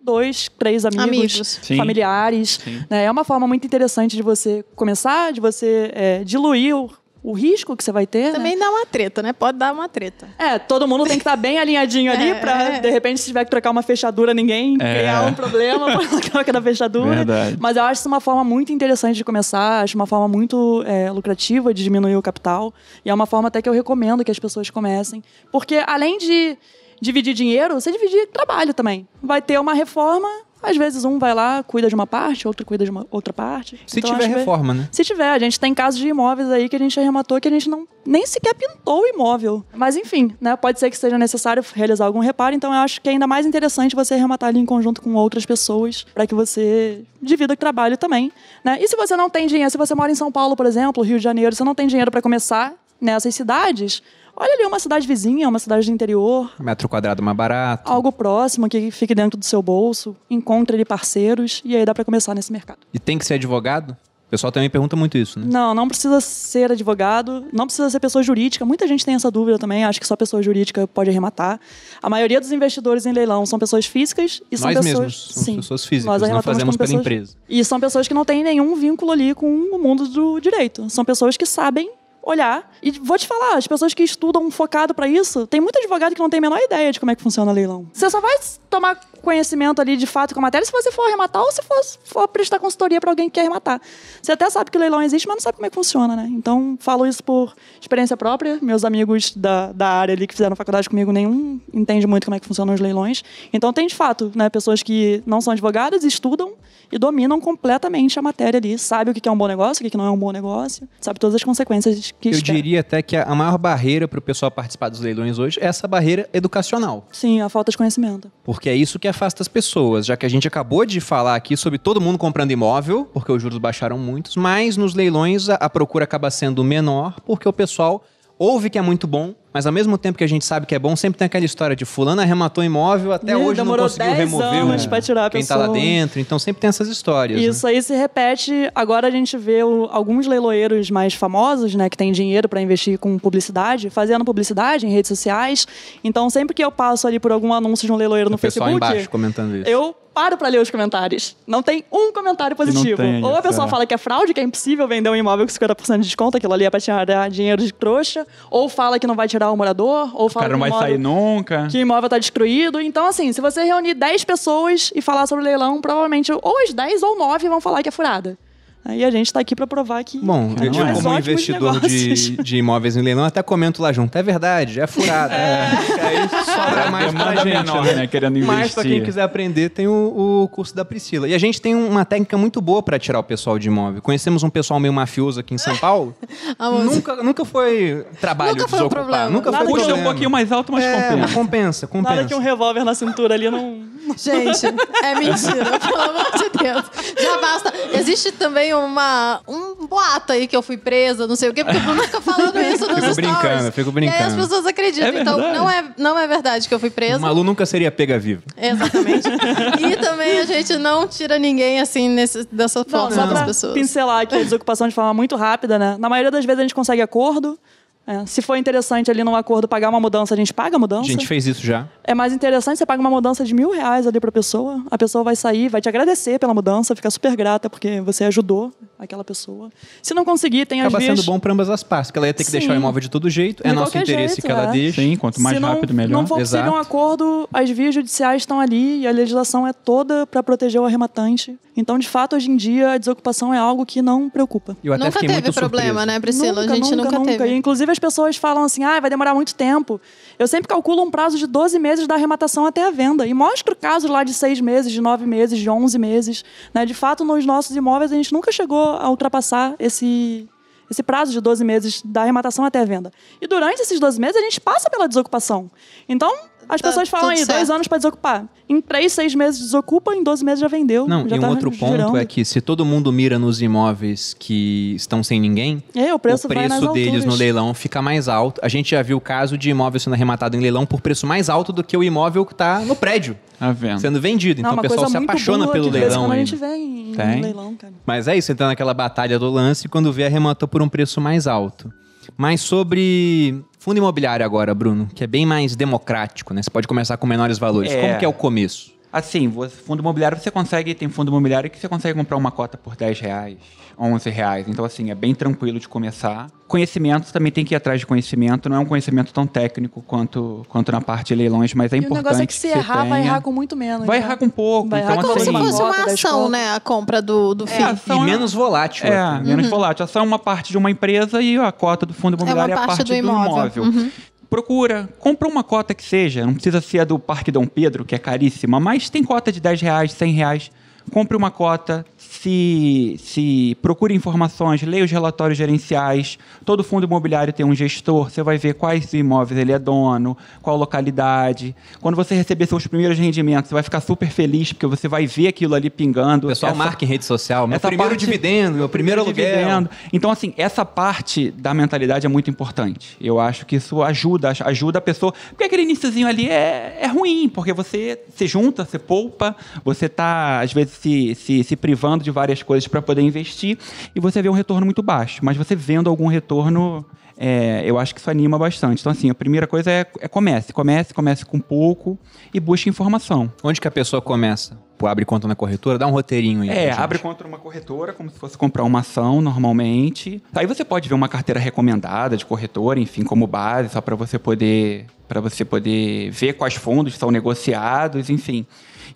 dois, três amigos, Amigos. Sim. familiares. Sim. né? É uma forma muito interessante de você começar, de você é, diluir o, o risco que você vai ter. né? Também dá uma treta, né? Pode dar uma treta. É, todo mundo tem que estar bem alinhadinho ali É, pra, é. de repente, se tiver que trocar uma fechadura, ninguém É. criar um problema com a troca da fechadura. Verdade. Mas eu acho isso uma forma muito interessante de começar, acho uma forma muito é, lucrativa de diminuir o capital. E é uma forma até que eu recomendo que as pessoas comecem. Porque além de dividir dinheiro, você dividir trabalho também. Vai ter uma reforma, às vezes um vai lá, cuida de uma parte, outro cuida de uma outra parte. Se Então, tiver acho que- reforma, né? se tiver, a gente tem casos de imóveis aí que a gente arrematou que a gente não nem sequer pintou o imóvel. Mas enfim, né? Pode ser que seja necessário realizar algum reparo, então eu acho que é ainda mais interessante você arrematar ali em conjunto com outras pessoas para que você divida o trabalho também, né? E se você não tem dinheiro, se você mora em São Paulo, por exemplo, Rio de Janeiro, você não tem dinheiro para começar nessas cidades, olha ali uma cidade vizinha, uma cidade do interior, Metro quadrado mais barato. algo próximo que fique dentro do seu bolso, encontre ali parceiros e aí dá para começar nesse mercado. E tem que ser advogado? O pessoal também pergunta muito isso, né? Não, não precisa ser advogado, não precisa ser pessoa jurídica. Muita gente tem essa dúvida também, acho que só pessoa jurídica pode arrematar. A maioria dos investidores em leilão são pessoas físicas e são Nós pessoas. mesmos Sim. pessoas físicas, Nós não fazemos como pela pessoas- empresa. E são pessoas que não têm nenhum vínculo ali com o mundo do direito. São pessoas que sabem olhar. E vou te falar, as pessoas que estudam focado para isso, tem muito advogado que não tem a menor ideia de como é que funciona leilão. Você só vai tomar conhecimento ali de fato com a matéria se você for arrematar ou se for, for prestar consultoria para alguém que quer arrematar. Você até sabe que o leilão existe, mas não sabe como é que funciona, né? Então, falo isso por experiência própria. Meus amigos da, da área ali que fizeram faculdade comigo, nenhum entende muito como é que funcionam os leilões. Então, tem de fato, né, pessoas que não são advogadas, estudam e dominam completamente a matéria ali. Sabe o que é um bom negócio, o que não é um bom negócio, sabe todas as consequências que Eu espera. diria até que a maior barreira para o pessoal participar dos leilões hoje é essa barreira educacional. Sim, a falta de conhecimento. Porque é isso que afasta as pessoas, já que a gente acabou de falar aqui sobre todo mundo comprando imóvel, porque os juros baixaram muitos, mas nos leilões a, a procura acaba sendo menor, porque o pessoal ouve que é muito bom, mas ao mesmo tempo que a gente sabe que é bom, sempre tem aquela história de fulano arrematou imóvel, até Ih, hoje não conseguiu 10 remover anos o- tirar quem tá lá dentro, então sempre tem essas histórias. né? Isso aí se repete. Agora a gente vê o- alguns leiloeiros mais famosos, né, que têm dinheiro para investir com publicidade, fazendo publicidade em redes sociais. Então, sempre que eu passo ali por algum anúncio de um leiloeiro no O pessoal Facebook, embaixo comentando isso. eu paro para ler os comentários. Não tem um comentário positivo. tem Ou a pessoa é. fala que é fraude, que é impossível vender um imóvel com 50% de desconto, aquilo ali é para tirar dinheiro de trouxa, ou fala que não vai tirar o morador, ou O fala cara não vai o imóvel sair nunca. que o imóvel está destruído. Então, assim, se você reunir 10 pessoas e falar sobre o leilão, provavelmente ou as 10 ou 9 vão falar que é furada. Aí a gente está aqui para provar que. Bom, eu um dos como investidor de, de imóveis em leilão, até comento lá junto. É verdade, é furado. É. Aí sobra mais Demanda gente. menor, né? né, querendo Mas pra quem investir. quiser aprender, tem o, o curso da Priscila. E a gente tem uma técnica muito boa pra tirar o pessoal de imóvel. Conhecemos um pessoal meio mafioso aqui em São Paulo. Nunca, nunca foi trabalho Nunca foi um problema. Nunca Nada foi problema. um pouquinho mais alto, mas É, compensa. compensa, compensa. Nada que um revólver na cintura ali não. Gente, é mentira, pelo amor de Deus. Já basta. Existe também uma, um boato aí que eu fui presa, não sei o quê, porque o Bruno fica falando isso nos Fico stories. brincando, eu fico E aí as brincando. pessoas acreditam. É então, não é, não é verdade que eu fui presa. O Malu nunca seria pega vivo. Exatamente. e também a gente não tira ninguém assim nesse, dessa forma das pessoas. pincelar aqui a desocupação de forma muito rápida, né? Na maioria das vezes a gente consegue acordo. É, se for interessante ali num acordo pagar uma mudança, a gente paga a A mudança. gente fez isso já. É mais interessante, você paga uma mudança de mil reais ali pra pessoa, a pessoa vai sair, vai te agradecer pela mudança, ficar super grata porque você ajudou aquela pessoa. Se não conseguir, tem Acaba as vias... sendo bom pra ambas as partes, porque ela ia ter que deixar o Sim. imóvel de todo jeito. É De nosso qualquer interesse jeito, que ela é. deixe. Sim, quanto mais Se não, rápido, melhor. não for possível Exato. um acordo, as vias judiciais estão ali e a legislação é toda para proteger o arrematante. Então, de fato, hoje em dia, a desocupação é algo que não preocupa. Eu até Nunca teve muito problema, surpreso. né, Priscila? Nunca, a gente nunca, nunca, nunca. teve. E, inclusive, as pessoas falam assim, ah, vai demorar muito tempo. Eu sempre calculo um prazo de 12 meses da arrematação até a venda. E mostro casos lá de 6 meses, de 9 meses, de 11 meses. Né? De fato, nos nossos imóveis, a gente nunca chegou a ultrapassar esse, esse prazo de 12 meses da arrematação até a venda. E durante esses 12 meses, a gente passa pela desocupação. Então, as Tá pessoas falam aí, dois certo. anos para desocupar. Em 3, 6 meses desocupa, em 12 meses já vendeu. Não, já e um tá outro ponto girando. é que se todo mundo mira nos imóveis que estão sem ninguém, É, o preço, o vai nas preço deles no leilão fica mais alto. A gente já viu o caso de imóvel sendo arrematado em leilão por preço mais alto do que o imóvel que está no prédio Tá sendo vendido. Então Não, o uma pessoal se apaixona boa pelo leilão a gente vê em, leilão, cara. Mas é isso, entra naquela batalha do lance e quando vê, arrematou por um preço mais alto. Mas sobre fundo imobiliário agora, Bruno, que é bem mais democrático, né? Você pode começar com menores valores. É. Como que é o começo? Assim, você, fundo imobiliário você consegue, tem fundo imobiliário que você consegue comprar uma cota por 10 reais, 11 reais. Então, assim, é bem tranquilo de começar. Conhecimento, também tem que ir atrás de conhecimento. Não é um conhecimento tão técnico quanto, quanto na parte de leilões, mas é E o importante negócio é que se você errar, vai tenha. errar com muito menos. Vai né? errar com pouco. Vai então, errar É como com se assim, fosse uma cota da ação, né? A compra do, do FII. ação e é- menos volátil. É, até. menos volátil. A ação é uma parte de uma empresa e a cota do fundo imobiliário é, uma a parte do do imóvel. imóvel. Procura, compra uma cota que seja, não precisa ser a do Parque Dom Pedro, que é caríssima, mas tem cota de 10 reais, 100 reais. Compre uma cota, se, se procure informações, leia os relatórios gerenciais. Todo fundo imobiliário tem um gestor, você vai ver quais imóveis ele é dono, qual localidade. Quando você receber seus primeiros rendimentos, você vai ficar super feliz, porque você vai ver aquilo ali pingando. O pessoal Essa- marca em rede social. Meu essa primeiro parte- dividendo, meu primeiro aluguel. dividendo. Então, assim, essa parte da mentalidade é muito importante. Eu acho que isso ajuda, ajuda a pessoa. Porque aquele iníciozinho ali é, é ruim, porque você se junta, você poupa, você está, às vezes, se, se, se privando de várias coisas para poder investir e você vê um retorno muito baixo. Mas você vendo algum retorno é, eu acho que isso anima bastante. Então, assim, a primeira coisa é, é comece. Comece, comece com pouco e busque informação. Onde que a pessoa começa? Pô, abre conta na corretora? Dá um roteirinho aí. É, abre conta numa corretora, como se fosse comprar uma ação normalmente. Aí você pode ver uma carteira recomendada de corretora, enfim, como base, só para você poder para você poder ver quais fundos são negociados, enfim.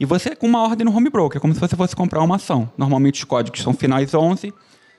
E você com uma ordem no home broker, como se você fosse comprar uma ação. Normalmente os códigos são finais 11,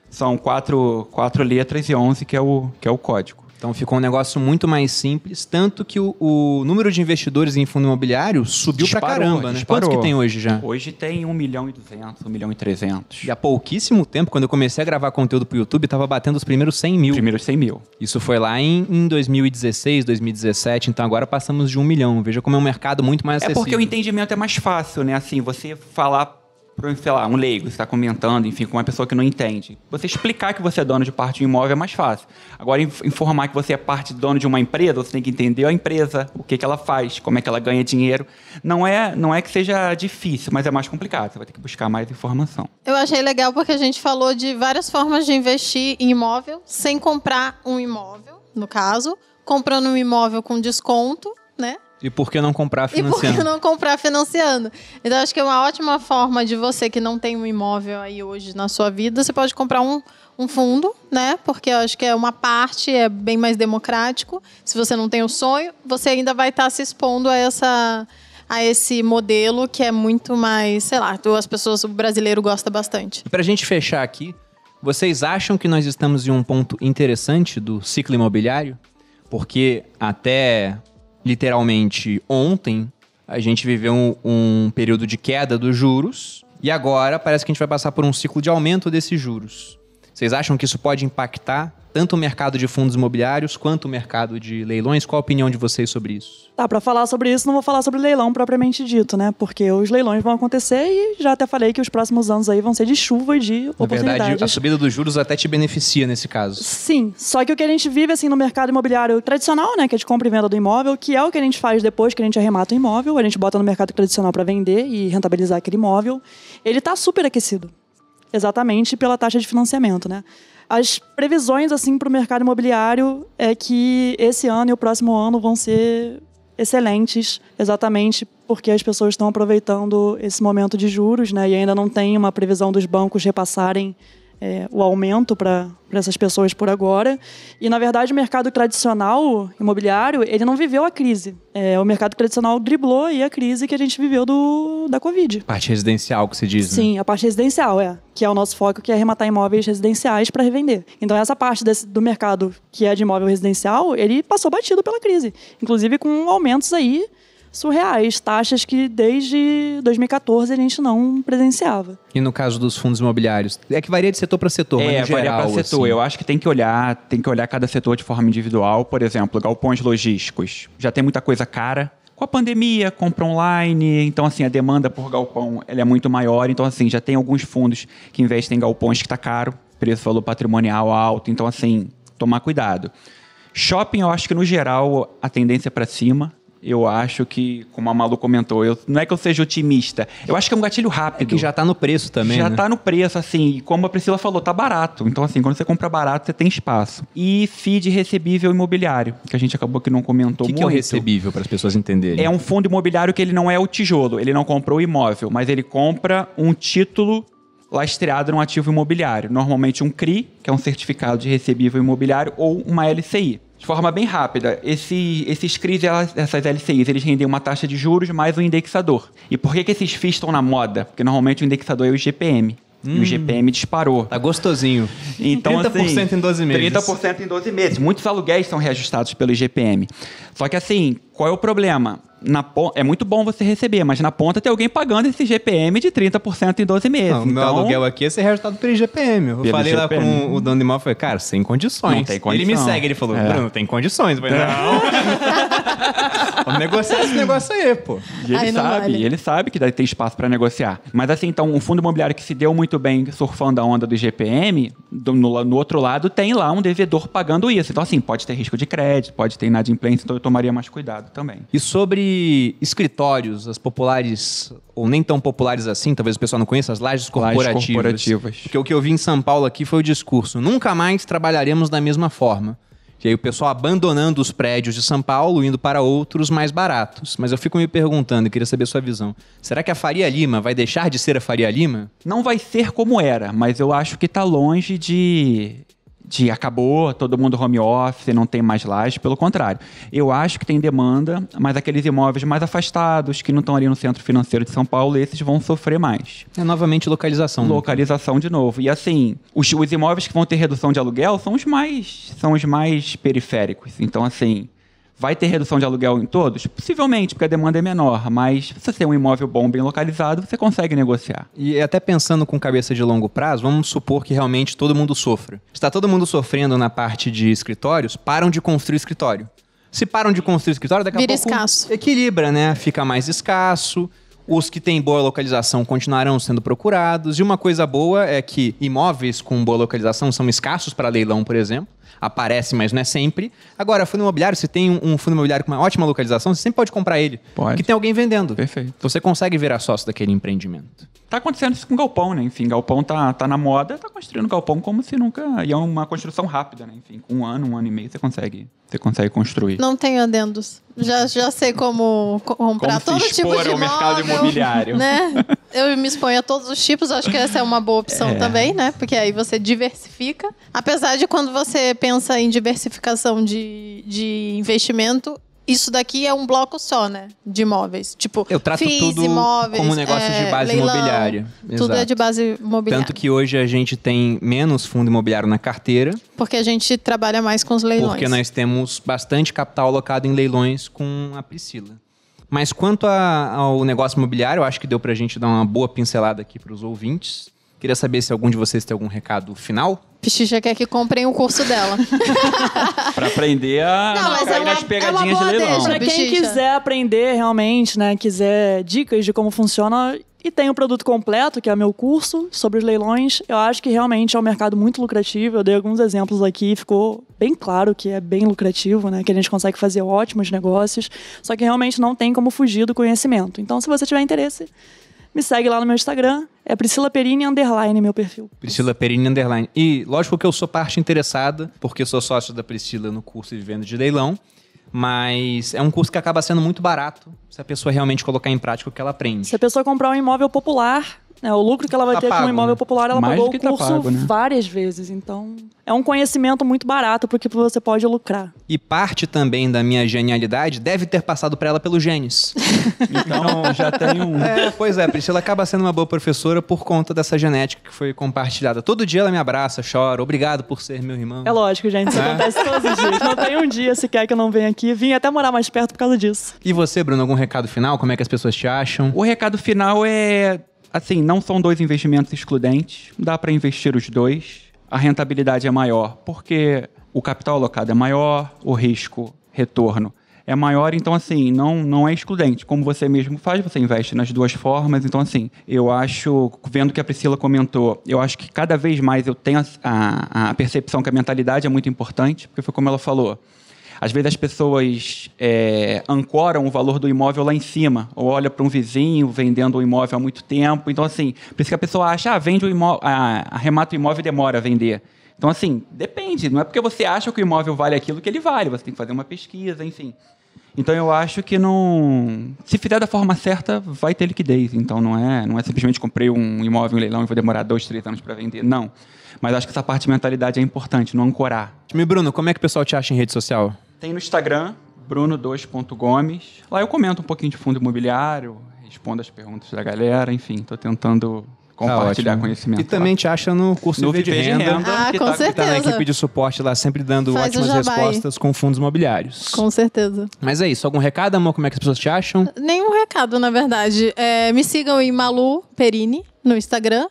são quatro, quatro letras e 11 que é o que é o código. Então ficou um negócio muito mais simples, tanto que o, o número de investidores em fundo imobiliário subiu pra Disparou, caramba, né? disparou. Quantos que tem hoje já? Hoje tem 1 milhão e 200, 1 milhão e 300. E há pouquíssimo tempo, quando eu comecei a gravar conteúdo pro YouTube, tava batendo os primeiros 100 mil. Primeiros 100 mil. Isso foi lá em, em 2016, 2017, então agora passamos de um milhão. Veja como é um mercado muito mais É acessível. porque o entendimento é mais fácil, né? Assim, você falar para, sei lá, um leigo, está comentando, enfim, com uma pessoa que não entende. Você explicar que você é dono de parte de um imóvel é mais fácil. Agora, inf- informar que você é parte dono de uma empresa, você tem que entender a empresa, o que, que ela faz, como é que ela ganha dinheiro. Não é, não é que seja difícil, mas é mais complicado. Você vai ter que buscar mais informação. Eu achei legal porque a gente falou de várias formas de investir em imóvel sem comprar um imóvel, no caso, comprando um imóvel com desconto, né? E por que não comprar E por que financiando? não comprar financiando? Então, acho que é uma ótima forma de você que não tem um imóvel aí hoje na sua vida, você pode comprar um, um fundo, né? Porque eu acho que é uma parte, é bem mais democrático. Se você não tem o sonho, você ainda vai estar se expondo a essa a esse modelo que é muito mais, sei lá, as pessoas, o brasileiro gosta bastante. E pra gente fechar aqui, vocês acham que nós estamos em um ponto interessante do ciclo imobiliário? Porque até literalmente ontem a gente viveu um, um período de queda dos juros e agora parece que a gente vai passar por um ciclo de aumento desses juros. Vocês acham que isso pode impactar tanto o mercado de fundos imobiliários quanto o mercado de leilões? Qual a opinião de vocês sobre isso? Tá, para falar sobre isso, não vou falar sobre leilão propriamente dito, né? Porque os leilões vão acontecer e já até falei que os próximos anos aí vão ser de chuva e de Na oportunidades. verdade, a subida dos juros até te beneficia nesse caso. Sim, só que o que a gente vive assim no mercado imobiliário tradicional, né, que é de compra e venda do imóvel, que é o que a gente faz depois que a gente arremata o imóvel, a gente bota no mercado tradicional para vender e rentabilizar aquele imóvel, ele está super aquecido. Exatamente pela taxa de financiamento, né? As previsões assim para o mercado imobiliário é que esse ano e o próximo ano vão ser excelentes, exatamente porque as pessoas estão aproveitando esse momento de juros, né? E ainda não tem uma previsão dos bancos repassarem é, o aumento para essas pessoas por agora. E, na verdade, o mercado tradicional imobiliário, ele não viveu a crise. É, o mercado tradicional driblou aí a crise que a gente viveu do, da Covid. Parte residencial que você diz, né? Sim, a parte residencial, é. Que é o nosso foco, que é arrematar imóveis residenciais para revender. Então, essa parte desse- do mercado que é de imóvel residencial, ele passou batido pela crise. Inclusive com aumentos aí surreais, taxas que desde 2014 a gente não presenciava. E no caso dos fundos imobiliários? É que varia de setor para setor, mas É, no geral, varia para setor. assim. Eu acho que tem que olhar, tem que olhar cada setor de forma individual. Por exemplo, galpões logísticos. Já tem muita coisa cara. Com a pandemia, compra online, então assim, a demanda por galpão ela é muito maior. Então assim, já tem alguns fundos que investem em galpões que está caro, preço valor patrimonial alto. Então assim, tomar cuidado. Shopping, eu acho que no geral a tendência é para cima. Eu acho que, como a Malu comentou, eu, não é que eu seja otimista. Eu acho que é um gatilho rápido. Que já tá no preço também, Já né? tá no preço, assim, e como a Priscila falou, tá barato. Então, assim, quando você compra barato, você tem espaço. E feed recebível imobiliário, que a gente acabou que não O comentou que, muito. que é o recebível para as pessoas entenderem? É um fundo imobiliário que ele não é o tijolo, ele não comprou o imóvel, mas ele compra um título lastreado num ativo imobiliário. Normalmente um CRI, que é um certificado de recebível imobiliário, ou uma LCI. De forma bem rápida, esse, esses CRIs, elas- essas LCIs, eles rendem uma taxa de juros mais um indexador. E por que, que esses FIIs estão na moda? Porque normalmente o indexador é o IGPM. E o IGPM disparou. Tá gostosinho. Então, 30% assim, em 12 meses. 30% em 12 meses. Muitos aluguéis são reajustados pelo IGPM. Só que assim, qual é o problema? Na pon- é muito bom você receber, mas na ponta tem alguém pagando esse GPM de 30% em 12 meses. Não, o meu então, aluguel aqui é ser reajustado pelo IGPM. Eu Pelo falei lá IGPM. com o dono do imóvel, falei, cara, sem condições. Não tem Ele me segue, ele falou, É. Bruno, tem condições. Eu falei, não. Vamos negociar esse negócio aí, pô. E ele Aí sabe, vale. ele sabe que daí tem espaço para negociar. Mas assim, então, um fundo imobiliário que se deu muito bem surfando a onda do GPM, do- no, no outro lado tem lá um devedor pagando isso. Então, assim, pode ter risco de crédito, pode ter inadimplência, então eu tomaria mais cuidado também. E sobre escritórios, as populares, ou nem tão populares assim, talvez o pessoal não conheça, as lajes corporativas. corporativas. Porque o que eu vi em São Paulo aqui foi o discurso: nunca mais trabalharemos da mesma forma. E aí o pessoal abandonando os prédios de São Paulo, indo para outros mais baratos. Mas eu fico me perguntando, queria saber a sua visão. Será que a Faria Lima vai deixar de ser a Faria Lima? Não vai ser como era, mas eu acho que tá longe de de acabou, todo mundo home office, não tem mais laje, pelo contrário. Eu acho que tem demanda, mas aqueles imóveis mais afastados, que não estão ali no centro financeiro de São Paulo, esses vão sofrer mais. É novamente localização. né? Localização de novo. E assim, os, os imóveis que vão ter redução de aluguel são os mais são os mais periféricos. Então assim, Vai ter redução de aluguel em todos? Possivelmente, porque a demanda é menor, mas se você tem um imóvel bom, bem localizado, você consegue negociar. E até pensando com cabeça de longo prazo, vamos supor que realmente todo mundo sofra. Está todo mundo sofrendo na parte de escritórios, param de construir escritório. Se param de construir escritório, daqui a Vira pouco escasso. equilibra, né? Fica mais escasso. Os que têm boa localização continuarão sendo procurados. E uma coisa boa é que imóveis com boa localização são escassos para leilão, por exemplo. Aparece, mas não é sempre. Agora, fundo imobiliário, se tem um, fundo imobiliário com uma ótima localização, você sempre pode comprar ele. Pode. Porque tem alguém vendendo. Perfeito. Você consegue virar sócio daquele empreendimento. Tá acontecendo isso com galpão, né? Enfim, galpão tá, tá na moda, tá construindo galpão como se nunca. E é uma construção rápida, né? Enfim, com um ano, um ano e meio você consegue, você consegue construir. Não tenho adendos. Já, já sei como co- comprar Como se todo tipo expor de ao mercado imóvel, imobiliário. Né? Eu me exponho a todos os tipos, acho que essa é uma boa opção É. também, né? Porque aí você diversifica. Apesar de quando você pensa em diversificação de, de investimento, isso daqui é um bloco só, né? De imóveis. Tipo, Eu trato FIIs, tudo imóveis, como negócio de é, base leilão, imobiliária. Tudo é Exato. de base imobiliária. Tanto que hoje a gente tem menos fundo imobiliário na carteira, Porque a gente trabalha mais com os leilões. porque nós temos bastante capital alocado em leilões com a Priscila. Mas quanto a- ao negócio imobiliário, eu acho que deu pra gente dar uma boa pincelada aqui para os ouvintes. Queria saber se algum de vocês tem algum recado final. Pichicha quer que comprem o curso dela. Pra aprender a Não, mas cair é uma- nas é pegadinhas uma boa de leilão. Pra quem quiser aprender realmente, né, quiser dicas de como funciona e tem o produto completo, que é meu curso sobre os leilões, eu acho que realmente é um mercado muito lucrativo. Eu dei alguns exemplos aqui, ficou bem claro que é bem lucrativo, né, que a gente consegue fazer ótimos negócios, só que realmente não tem como fugir do conhecimento. Então, se você tiver interesse, me segue lá no meu Instagram, é Priscila Perini underline meu perfil. Priscila Perini Underline. E lógico que eu sou parte interessada, porque sou sócio da Priscila no curso de venda de leilão. Mas é um curso que acaba sendo muito barato se a pessoa realmente colocar em prática o que ela aprende. Se a pessoa comprar um imóvel popular, né, o lucro que ela vai Tá ter com pago, um imóvel né? popular, ela Mais pagou o tá curso pago, né? várias vezes. Então, é um conhecimento muito barato porque você pode lucrar. E parte também da minha genialidade deve ter passado para ela pelo genes. Então já tem um. É, pois é, a Priscila acaba sendo uma boa professora por conta dessa genética que foi compartilhada. Todo dia ela me abraça, chora, obrigado por ser meu irmão. É lógico, gente, isso É. acontece todos os dias. Não tem um dia sequer que eu não venha aqui. Vim até morar mais perto por causa disso. E você, Bruno, algum recado final? Como é que as pessoas te acham? O recado final é assim, não são dois investimentos excludentes, dá para investir os dois. A rentabilidade é maior porque o capital alocado é maior, o risco retorno é maior, então assim, não, não é excludente. Como você mesmo faz, você investe nas duas formas. Então assim, eu acho, vendo que a Priscila comentou, eu acho que cada vez mais eu tenho a, a, a percepção que a mentalidade é muito importante, porque foi como ela falou. Às vezes as pessoas é, ancoram o valor do imóvel lá em cima, ou olha para um vizinho vendendo o imóvel há muito tempo. Então, assim, por isso que a pessoa acha, ah, vende o imóvel, arremata o imóvel e demora a vender. Então, assim, depende. Não é porque você acha que o imóvel vale aquilo que ele vale. Você tem que fazer uma pesquisa, enfim. Então, eu acho que não. Se fizer da forma certa, vai ter liquidez. Então, não é, não é simplesmente comprei um imóvel em leilão e vou demorar dois, três anos para vender. Não. Mas acho que essa parte de mentalidade é importante, não ancorar. Me Bruno, como é que o pessoal te acha em rede social? Tem no Instagram, bruno2.gomes. Lá eu comento um pouquinho de fundo imobiliário, respondo as perguntas da galera, enfim, estou tentando compartilhar Tá conhecimento. E também te acha no curso No de Renda. Renda. Ah, que com tá- que Que tá na certeza. equipe de suporte lá, sempre dando Faz ótimas respostas com fundos imobiliários. Com certeza. Mas é isso. Algum recado, amor? Como é que as pessoas te acham? Nenhum recado, na verdade. É, me sigam em Malu Perini no Instagram.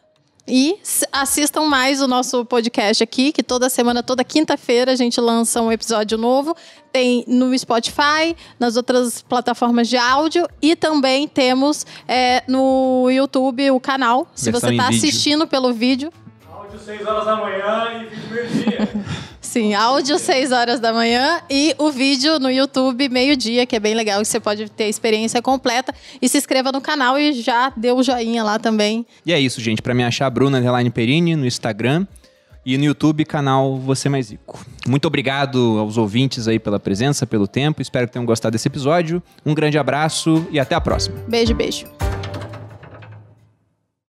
E assistam mais o nosso podcast aqui, que toda semana, toda quinta-feira, a gente lança um episódio novo. Tem no Spotify, nas outras plataformas de áudio e também temos é, no YouTube o canal. Se Versão você está assistindo pelo vídeo, Áudio 6 horas da manhã e vídeo meio-dia. Sim, áudio 6 horas da manhã e o vídeo no YouTube meio-dia, que é bem legal, que você pode ter a experiência completa. E se inscreva no canal e já dê o joinha lá também. E é isso, gente. Pra me achar, Bruna Underline Perini no Instagram. E no YouTube, canal Você Mais Rico. Muito obrigado aos ouvintes aí pela presença, pelo tempo. Espero que tenham gostado desse episódio. Um grande abraço e até a próxima. Beijo, beijo.